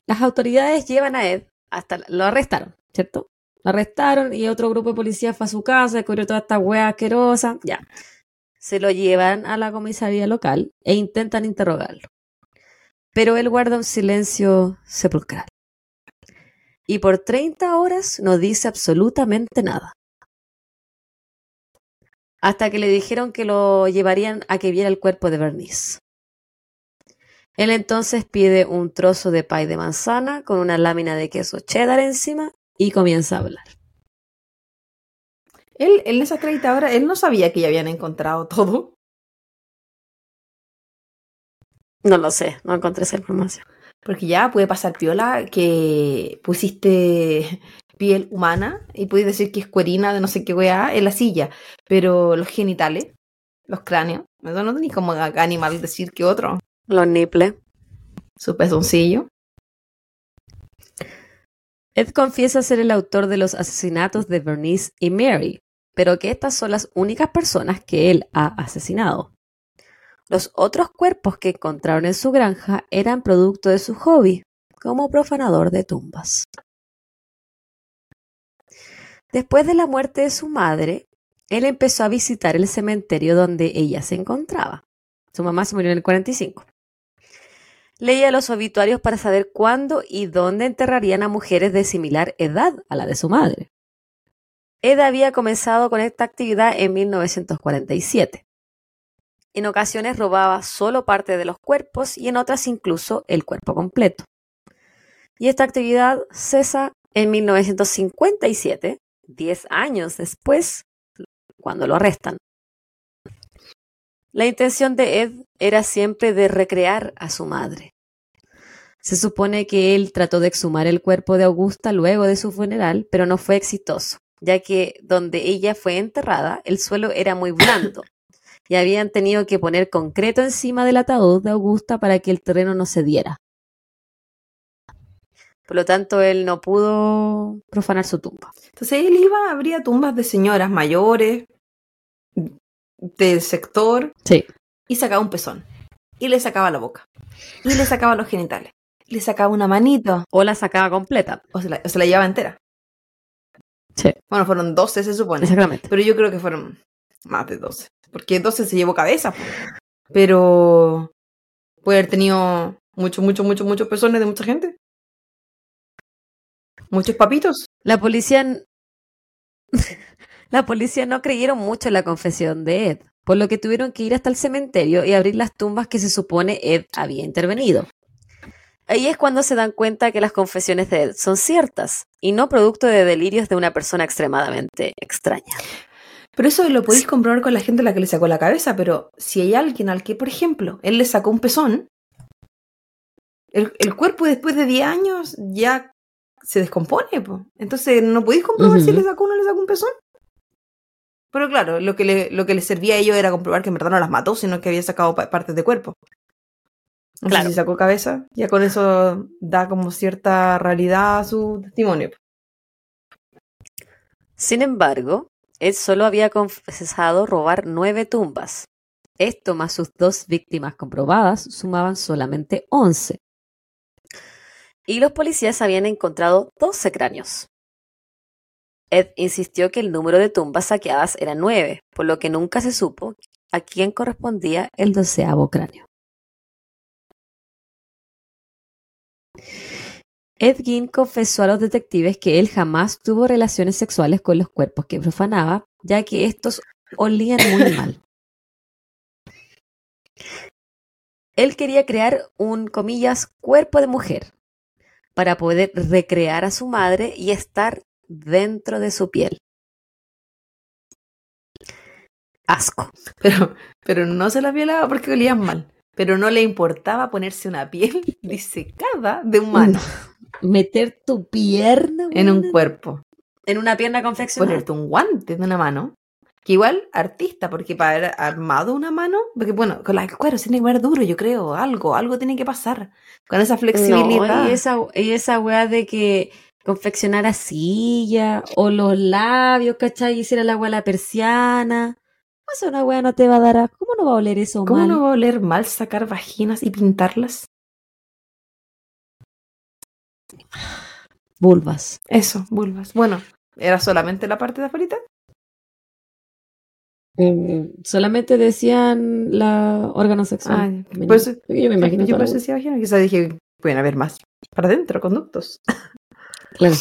Las autoridades llevan a Ed hasta... Lo arrestaron, ¿cierto? Lo arrestaron y otro grupo de policías fue a su casa, descubrió toda esta hueá asquerosa, ya. Se lo llevan a la comisaría local e intentan interrogarlo. Pero él guarda un silencio sepulcral. Y por 30 horas no dice absolutamente nada hasta que le dijeron que lo llevarían a que viera el cuerpo de Bernice. Él entonces pide un trozo de pay de manzana con una lámina de queso cheddar encima y comienza a hablar. Él, en esa ahora, él no sabía que ya habían encontrado todo. No lo sé, no encontré esa información. Porque ya puede pasar piola que pusiste piel humana y puedes decir que es cuerina de no sé qué weá en la silla, pero los genitales, los cráneos, eso no tenéis como animal decir que otro. Los niples. Su pezoncillo. Ed confiesa ser el autor de los asesinatos de Bernice y Mary, pero que estas son las únicas personas que él ha asesinado. Los otros cuerpos que encontraron en su granja eran producto de su hobby, como profanador de tumbas. Después de la muerte de su madre, él empezó a visitar el cementerio donde ella se encontraba. Su mamá se murió en el 45. Leía los obituarios para saber cuándo y dónde enterrarían a mujeres de similar edad a la de su madre. Ed había comenzado con esta actividad en 1947. En ocasiones robaba solo parte de los cuerpos y en otras incluso el cuerpo completo. Y esta actividad cesa en 1957, 10 años después, cuando lo arrestan. La intención de Ed era siempre de recrear a su madre. Se supone que él trató de exhumar el cuerpo de Augusta luego de su funeral, pero no fue exitoso, ya que donde ella fue enterrada, el suelo era muy blando y habían tenido que poner concreto encima del ataúd de Augusta para que el terreno no cediera. Por lo tanto, él no pudo profanar su tumba. Entonces él iba, abría tumbas de señoras mayores, del sector, Sí. y sacaba un pezón. Y le sacaba la boca. Y le sacaba los genitales. Y le sacaba una manito. O la sacaba completa. O se la, o se la llevaba entera. Sí. Bueno, fueron 12 se supone. Exactamente. Pero yo creo que fueron más de 12. Porque 12 se llevó cabeza. po. Pero puede haber tenido mucho, mucho, mucho, muchos pezones de mucha gente. Muchos papitos. La policía. la policía no creyeron mucho en la confesión de Ed, por lo que tuvieron que ir hasta el cementerio y abrir las tumbas que se supone Ed había intervenido. Ahí es cuando se dan cuenta que las confesiones de Ed son ciertas y no producto de delirios de una persona extremadamente extraña. Pero eso lo podéis comprobar con la gente a la que le sacó la cabeza. Pero si hay alguien al que, por ejemplo, él le sacó un pezón, el, el cuerpo después de 10 años ya se descompone. po. Entonces no podéis comprobar si le sacó o no le sacó un pezón. Pero claro, lo que, le, lo que le servía a ellos era comprobar que en verdad no las mató, sino que había sacado pa- partes de cuerpo. No sé Claro. si sacó cabeza, ya con eso da como cierta realidad a su testimonio. Sin embargo, Ed solo había confesado robar nueve tumbas. Esto más sus dos víctimas comprobadas sumaban solamente once. Y los policías habían encontrado 12 cráneos. Ed insistió que el número de tumbas saqueadas era nueve, por lo que nunca se supo a quién correspondía el doceavo cráneo. Ed Gein confesó a los detectives que él jamás tuvo relaciones sexuales con los cuerpos que profanaba, ya que estos olían muy mal. Él quería crear un, comillas, cuerpo de mujer para poder recrear a su madre y estar dentro de su piel. Asco. Pero, pero no se las violaba porque olían mal. Pero no le importaba ponerse una piel disecada de humano Meter tu pierna en un cuerpo. en una pierna confeccionada. Ponerte un guante de una mano. Que igual artista, porque para haber armado una mano, porque bueno, con la el cuero se tiene que ver duro, yo creo, algo, algo tiene que pasar. Con esa flexibilidad. No, y esa, y esa weá de que confeccionara silla o los labios, ¿cachai? Hiciera la weá la persiana. Eso una weá no te va a dar a... ¿Cómo no va a oler eso ¿Cómo mal? no va a oler mal sacar vaginas y pintarlas? Vulvas. Eso, vulvas. Bueno, ¿era solamente la parte de afuera? Mm, Solamente decían la órgano sexual. Ah, pues, yo me imagino yo la por eso decía vagina, quizás dije, pueden haber más para adentro, conductos. Claro.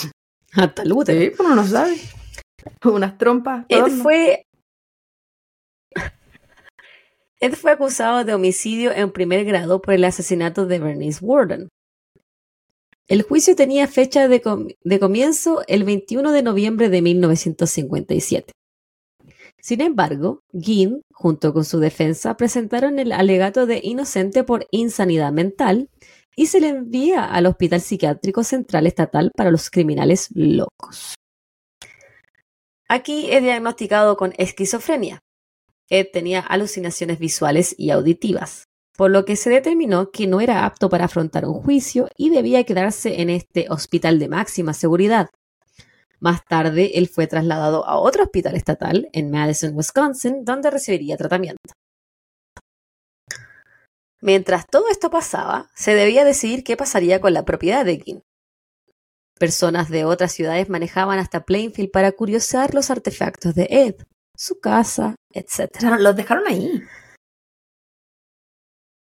Hasta el útero. Sí, uno no sabe. Unas trompas. Ed adorno. fue. Ed fue acusado de homicidio en primer grado por el asesinato de Bernice Warden. El juicio tenía fecha de, com- de comienzo el 21 de noviembre de 1957. Sin embargo, Ginn, junto con su defensa, presentaron el alegato de inocente por insanidad mental y se le envía al Hospital Psiquiátrico Central Estatal para los Criminales Locos. Aquí es diagnosticado con esquizofrenia. Ed tenía alucinaciones visuales y auditivas, por lo que se determinó que no era apto para afrontar un juicio y debía quedarse en este hospital de máxima seguridad. Más tarde, él fue trasladado a otro hospital estatal en Madison, Wisconsin, donde recibiría tratamiento. Mientras todo esto pasaba, se debía decidir qué pasaría con la propiedad de King. Personas de otras ciudades manejaban hasta Plainfield para curiosear los artefactos de Ed. su casa, etc. Los dejaron ahí.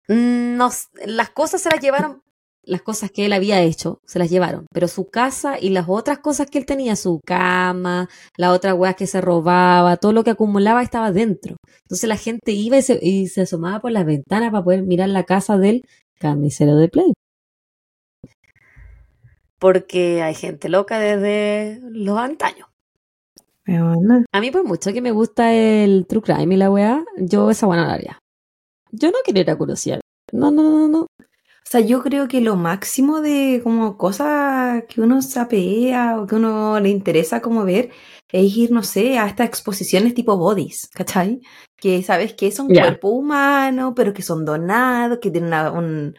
Mm, las cosas se las llevaron, las cosas que él había hecho, se las llevaron, pero su casa y las otras cosas que él tenía, su cama, las otras weas que se robaba, todo lo que acumulaba estaba dentro. Entonces la gente iba y se, y se asomaba por las ventanas para poder mirar la casa del carnicero de Play. Porque hay gente loca desde los antaños. A mí, por mucho que me gusta el true crime y la weá, yo esa buena la haría. Yo no quiero ir a. No, no, no, no. O sea, yo creo que lo máximo de como cosas que uno se apea o que uno le interesa como ver es ir, no sé, a estas exposiciones tipo bodies, ¿cachai? Que sabes que son Ya. cuerpos humanos, pero que son donados, que tienen una, un-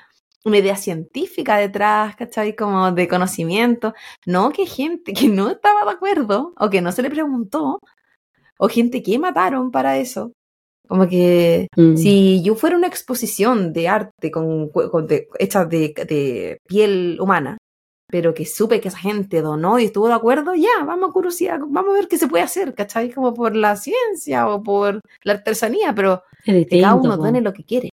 una idea científica detrás, ¿cachai? Como de conocimiento. No que gente que no estaba de acuerdo o que no se le preguntó, o gente que mataron para eso. Como que Mm. si yo fuera una exposición de arte con, con- de- hecha de, de piel humana, pero que supe que esa gente donó y estuvo de acuerdo, ya, vamos a curiosidad, vamos a ver qué se puede hacer, ¿cachai? Como por la ciencia o por la artesanía, pero que cada uno done lo que quiere.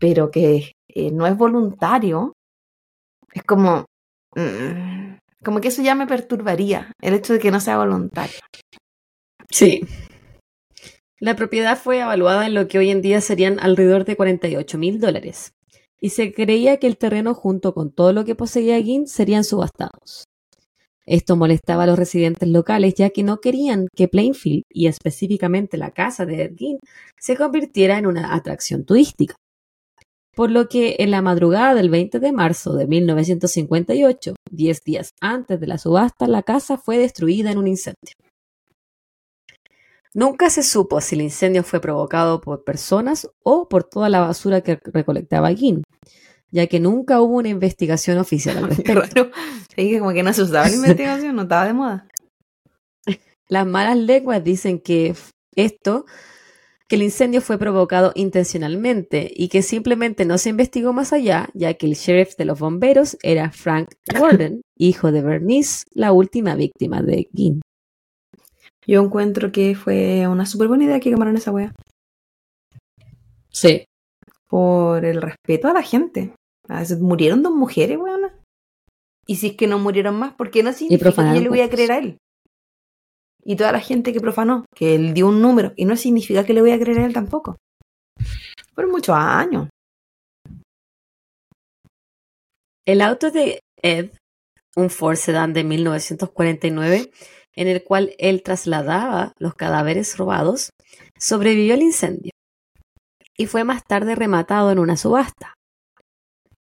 Pero que eh, no es voluntario, es como... mm, como que eso ya me perturbaría, el hecho de que no sea voluntario. Sí. La propiedad fue evaluada en lo que hoy en día serían alrededor de 48 mil dólares. Y se creía que el terreno junto con todo lo que poseía Ginn serían subastados. Esto molestaba a los residentes locales ya que no querían que Plainfield y específicamente la casa de Ed se convirtiera en una atracción turística. Por lo que en la madrugada del 20 de marzo de 1958, 10 días antes de la subasta, la casa fue destruida en un incendio. Nunca se supo si el incendio fue provocado por personas o por toda la basura que recolectaba Ginn, ya que nunca hubo una investigación oficial al Qué respecto. raro. Sí, que como que no se usaba la investigación, no estaba de moda. Las malas lenguas dicen que esto, que el incendio fue provocado intencionalmente y que simplemente no se investigó más allá, ya que el sheriff de los bomberos era Frank Warden, hijo de Bernice, la última víctima de Ginn. Yo encuentro que fue una súper buena idea que quemaron esa wea. Sí. Por el respeto a la gente. Murieron dos mujeres, weona. Y si es que no murieron más, ¿por qué no significa que yo le voy a cuerpos. creer a él? Y toda la gente que profanó, que él dio un número, y no significa que le voy a creer a él tampoco. Por muchos años. El auto de Ed, un Ford Sedan de 1949, en el cual él trasladaba los cadáveres robados, sobrevivió al incendio y fue más tarde rematado en una subasta.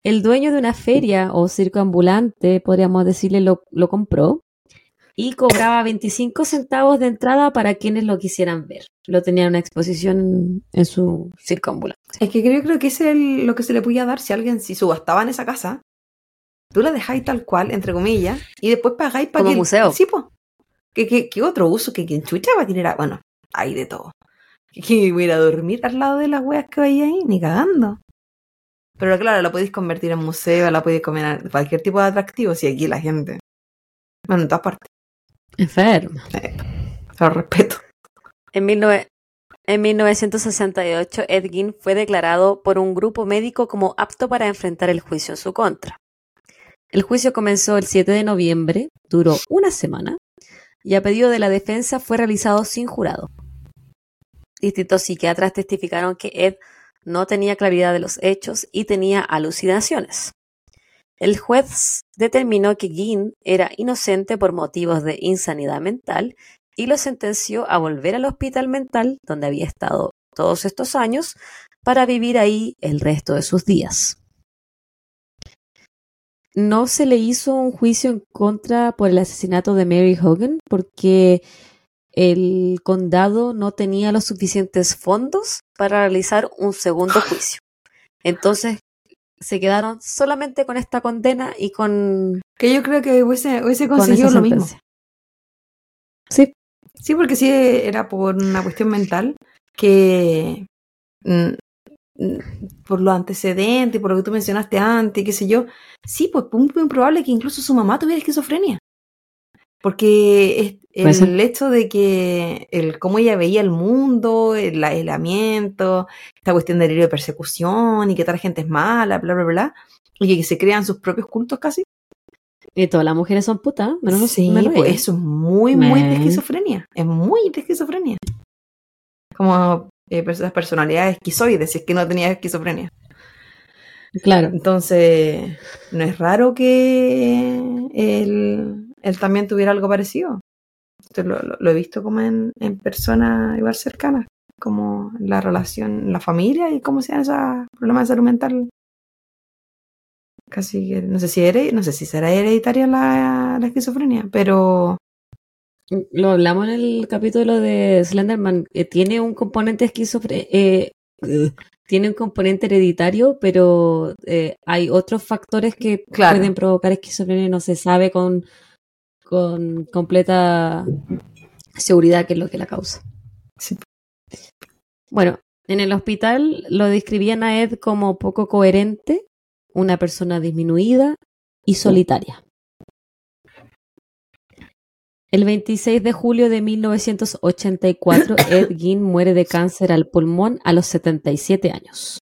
El dueño de una feria o circo ambulante, podríamos decirle, lo, lo compró y cobraba 25 centavos de entrada para quienes lo quisieran ver. Lo tenía en una exposición en su circo ambulante. Es que creo, creo que es el- lo que se le podía dar si alguien, si subastaba en esa casa. Tú la dejáis tal cual, entre comillas, y después pagáis para Como que... museo. Sí, po. ¿Qué, qué, qué otro uso? que quien chucha va a a... Bueno, hay de todo. ¿Que voy a ir a dormir al lado de las weas que veía ahí? Ni cagando. Pero claro, la podéis convertir en museo, la podéis comer en cualquier tipo de atractivo, si aquí la gente... Bueno, en todas partes. Enfermo. Lo respeto. En, 19 en 1968, Ed Gein fue declarado por un grupo médico como apto para enfrentar el juicio en su contra. El juicio comenzó el 7 de noviembre, duró una semana y a pedido de la defensa fue realizado sin jurado. Distintos psiquiatras testificaron que Ed no tenía claridad de los hechos y tenía alucinaciones. El juez determinó que Gein era inocente por motivos de insanidad mental y lo sentenció a volver al hospital mental donde había estado todos estos años para vivir ahí el resto de sus días. No se le hizo un juicio en contra por el asesinato de Mary Hogan porque el condado no tenía los suficientes fondos para realizar un segundo juicio. Entonces se quedaron solamente con esta condena y con, Que yo creo que hubiese, hubiese con conseguido lo mismo. Sí, Sí, porque sí era por una cuestión mental que mm, por los antecedentes, por lo que tú mencionaste antes, qué sé yo, sí, pues muy, muy probable que incluso su mamá tuviera esquizofrenia. Porque es el hecho de que el cómo ella veía el mundo, el aislamiento, esta cuestión del herido de persecución y que toda la gente es mala, bla, bla, bla, y que se crean sus propios cultos casi. Y todas las mujeres son putas, menos no sí, pues eso es muy, muy de esquizofrenia. Es muy de esquizofrenia. Como eh, esas personalidades esquizoides, si es que no tenía esquizofrenia. Claro. Entonces, no es raro que él, él también tuviera algo parecido. Esto lo, lo- lo he visto como en, en personas igual cercanas, como la relación, la familia y cómo se dan esos problemas de salud mental. Casi que, no sé si hered- no sé si será hereditaria la, la esquizofrenia, pero Lo hablamos en el capítulo de Slenderman. eh, tiene un componente esquizofrénico. tiene un componente hereditario, pero eh, hay otros factores que Claro. pueden provocar esquizofrenia y no se sabe con, con completa seguridad qué es lo que la causa. Sí. Bueno, en el hospital lo describían a Ed como poco coherente, una persona disminuida y solitaria. El 26 de julio de 1984, Ed Gein muere de cáncer al pulmón a los 77 años.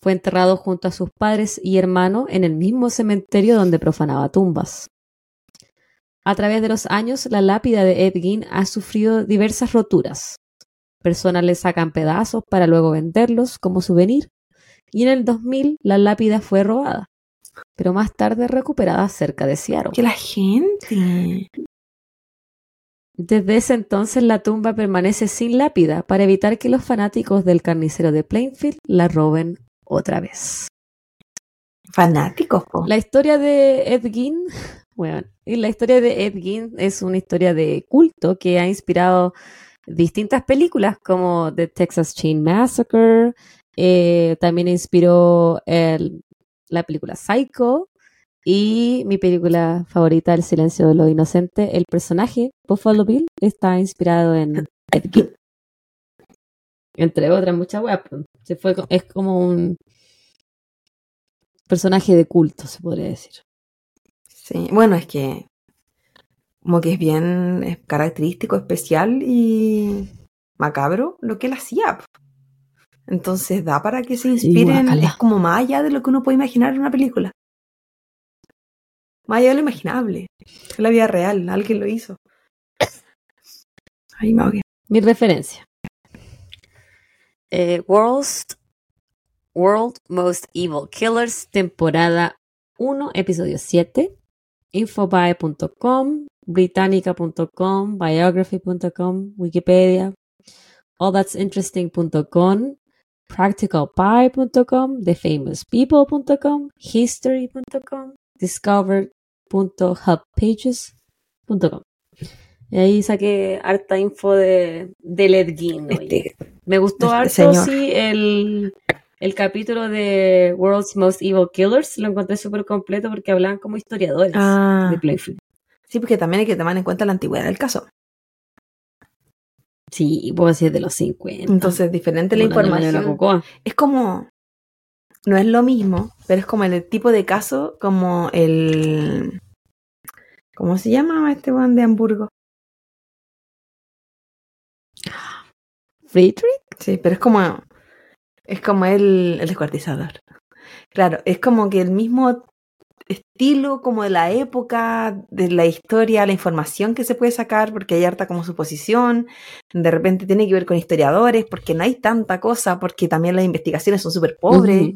Fue enterrado junto a sus padres y hermano en el mismo cementerio donde profanaba tumbas. A través de los años, la lápida de Ed Gein ha sufrido diversas roturas. Personas le sacan pedazos para luego venderlos como souvenir. Y en el 2000 la lápida fue robada, pero más tarde recuperada cerca de Seattle. que la gente. Desde ese entonces la tumba permanece sin lápida para evitar que los fanáticos del carnicero de Plainfield la roben otra vez. Fanáticos, po. La historia de Ed Gein, bueno, y la historia de Ed Gein es una historia de culto que ha inspirado distintas películas como The Texas Chain Massacre, eh, también inspiró el- la película Psycho y mi película favorita, El silencio de lo inocente. El personaje Buffalo Bill está inspirado en Ed Gein. Entre otras muchas weas. pues. Se fue, es como un personaje de culto, se podría decir. Sí, bueno, es que como que es bien es característico, especial y macabro lo que él hacía. Entonces da para que se inspiren, es como más allá de lo que uno puede imaginar en una película. Más allá lo imaginable. Es la vida real, alguien lo hizo. Me. Mi referencia. Eh, World's- World Most Evil Killers, temporada 1, episodio 7. Infobae.com, británica.com, biography.com, Wikipedia, allthat'sinteresting.com, practicalpie.com, thefamouspeople.com, history.com, discover.hubpages.com. Y ahí saqué harta info de, de Led Gein. Este, Me gustó Este harto, señor. sí, el, el capítulo de World's Most Evil Killers. Lo encontré súper completo porque hablaban como historiadores ah, de Playfield. sí, porque también hay que tomar en cuenta la antigüedad del caso. Sí, puedo decir de los 50. Entonces, diferente la información. Es como no es lo mismo, pero es como el tipo de caso como el ¿cómo se llama este buen de Hamburgo? Friedrich. Sí, pero es como es como el, el descuartizador. Claro, es como que el mismo estilo como de la época, de la historia, la información que se puede sacar, porque hay harta como suposición, de repente tiene que ver con historiadores, porque no hay tanta cosa, porque también las investigaciones son súper pobres.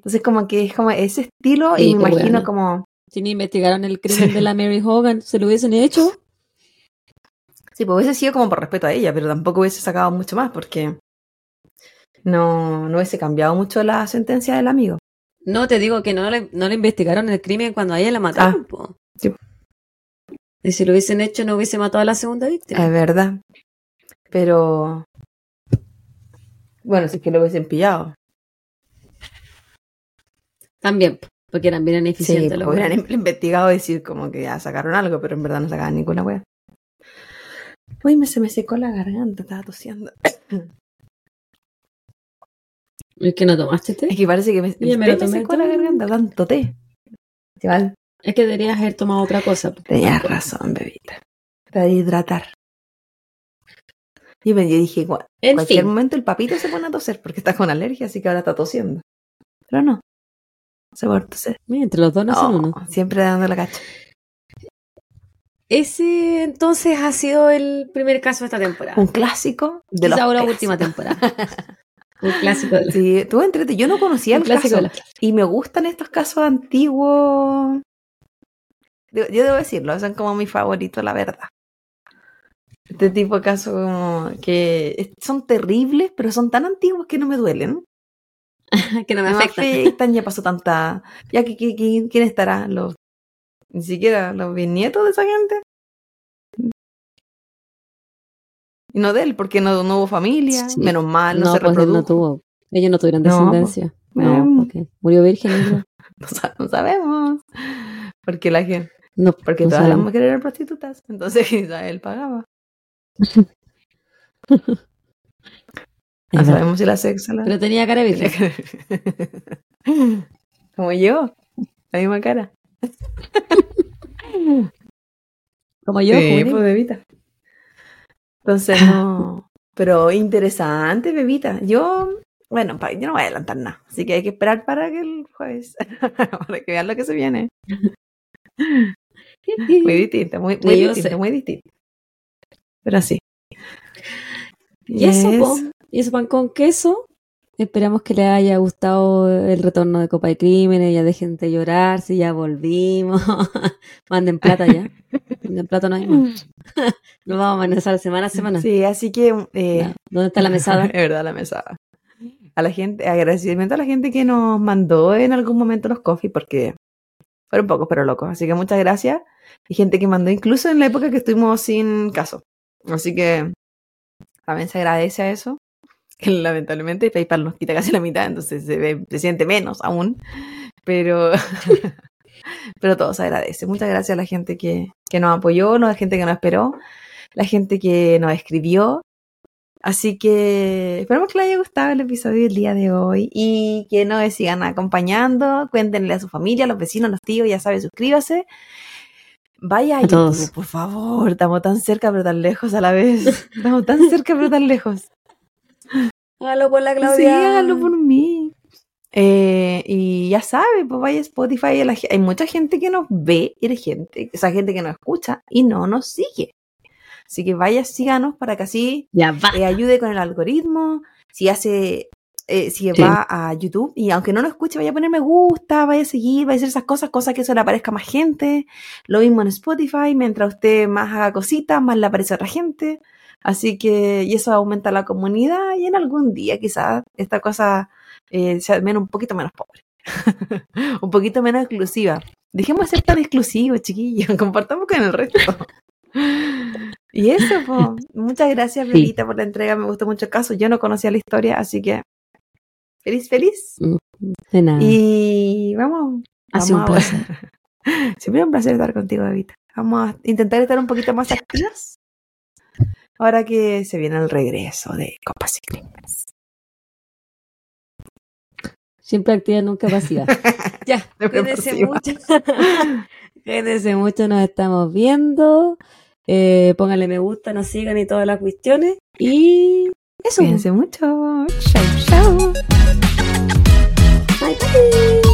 Entonces como que es como ese estilo Sí, y me imagino como... Si ni investigaron el crimen Sí. de la Mary Hogan, ¿se lo hubiesen hecho? Sí, pues hubiese sido como por respeto a ella, pero tampoco hubiese sacado mucho más porque no, no hubiese cambiado mucho la sentencia del amigo. No, te digo que no le, no le investigaron el crimen cuando a ella la mataron. sí. Y si lo hubiesen hecho, no hubiese matado a la segunda víctima. Es verdad. Pero... Bueno, si es que lo hubiesen pillado. También, po, porque eran bien Sí, ineficientes los pues hubieran investigado y decir como que ya sacaron algo, pero en verdad no sacaban ninguna wea. Uy, me, se me secó la garganta, estaba tosiendo. ¿Es que no tomaste té? Es que parece que me, me me tomé secó la garganta, tanto té. Igual, Es que deberías haber tomado otra cosa. Tenías razón, bebita. Para hidratar. Y me dije, igual, en cualquier momento el papito se pone a toser porque está con alergia, así que ahora está tosiendo. Pero no. Se entre los dos no, son uno. Siempre dando la cacha. Ese entonces ha sido el primer caso de esta temporada. Un clásico de la última temporada. Un clásico de Sí, tú entrete. Yo no conocía el caso. y me gustan estos casos antiguos. Yo debo decirlo, son como mi favorito, la verdad. Este tipo de casos como que son terribles, pero son tan antiguos que no me duelen. que no me, afectan. Ya pasó tanta. Ya que, quién estará los ni siquiera los bisnietos de esa gente. Y no de él, porque no, no hubo familia, menos mal, no, se pues reprodujo. no tuvo. Ellos no tuvieron descendencia. No, no murió virgen. no, sabemos. Porque la gente. No, porque todas las mujeres eran prostitutas. Entonces él pagaba. No sabemos si la sexo. Pero tenía cara virgen. Como yo. La misma cara. Como yo, sí, pues, bebita. Entonces, no. Pero interesante, bebita. Yo, bueno, yo no voy a adelantar nada. Así que hay que esperar para que el jueves, para que vean lo que se viene. muy distinto, muy, muy distinto, muy distinto. Pero sí. Y eso, y eso pan con queso Esperamos que les haya gustado el retorno de Copa de Crímenes, ya dejen de llorar, si ya volvimos. Manden plata ya. Manden plata no hay más. Nos vamos a amanecer semana a semana. Sí, así que... Eh, ¿Dónde está la mesada? es verdad, la mesada. A la gente, agradecimiento a la gente que nos mandó en algún momento los coffee, porque fueron pocos pero locos. Así que muchas gracias. Y gente que mandó incluso en la época que estuvimos sin caso. Así que también se agradece a eso. Lamentablemente PayPal nos quita casi la mitad, entonces se, ve, se siente menos aún, pero, pero todo se agradece. Muchas gracias a la gente que, que nos apoyó, a la gente que nos esperó, la gente que nos escribió. Así que esperamos que les haya gustado el episodio del día de hoy y que nos sigan acompañando. Cuéntenle a su familia, a los vecinos, a los tíos, ya saben, suscríbase. Vaya a, YouTube, por favor. Estamos tan cerca pero tan lejos a la vez. Estamos tan cerca pero tan lejos. Hágalo por la Claudia. Sí, hágalo por mí. Eh, y ya sabe, pues vaya a Spotify. hay mucha gente que nos ve y hay gente, esa gente que nos escucha y no nos sigue. Así que vaya, síganos para que así ya eh, ayude con el algoritmo. Si hace, eh, si va a YouTube y aunque no lo escuche, vaya a poner me gusta, vaya a seguir, vaya a hacer esas cosas, cosas que eso le aparezca a más gente. Lo mismo en Spotify, mientras usted más haga cositas, más le aparece a otra gente. Así que, y eso aumenta la comunidad y en algún día quizás esta cosa eh, sea menos, un poquito menos pobre, un poquito menos exclusiva. Dejemos de ser tan exclusivos, chiquillos, compartamos con el resto. y eso, pues, muchas gracias, Belita, por la entrega, me gustó mucho el caso, yo no conocía la historia, así que feliz, feliz. De nada. Y vamos. Ha un placer. Siempre un placer estar contigo, Evita. Vamos a intentar estar un poquito más activas ahora que se viene el regreso de Copas y. Siempre activa, nunca pasiva. ya, cuídense mucho. cuídense mucho, nos estamos viendo. Eh, pónganle me gusta, nos sigan y todas las cuestiones. Y eso. Cuídense mucho. Chao, chao. Bye, bye.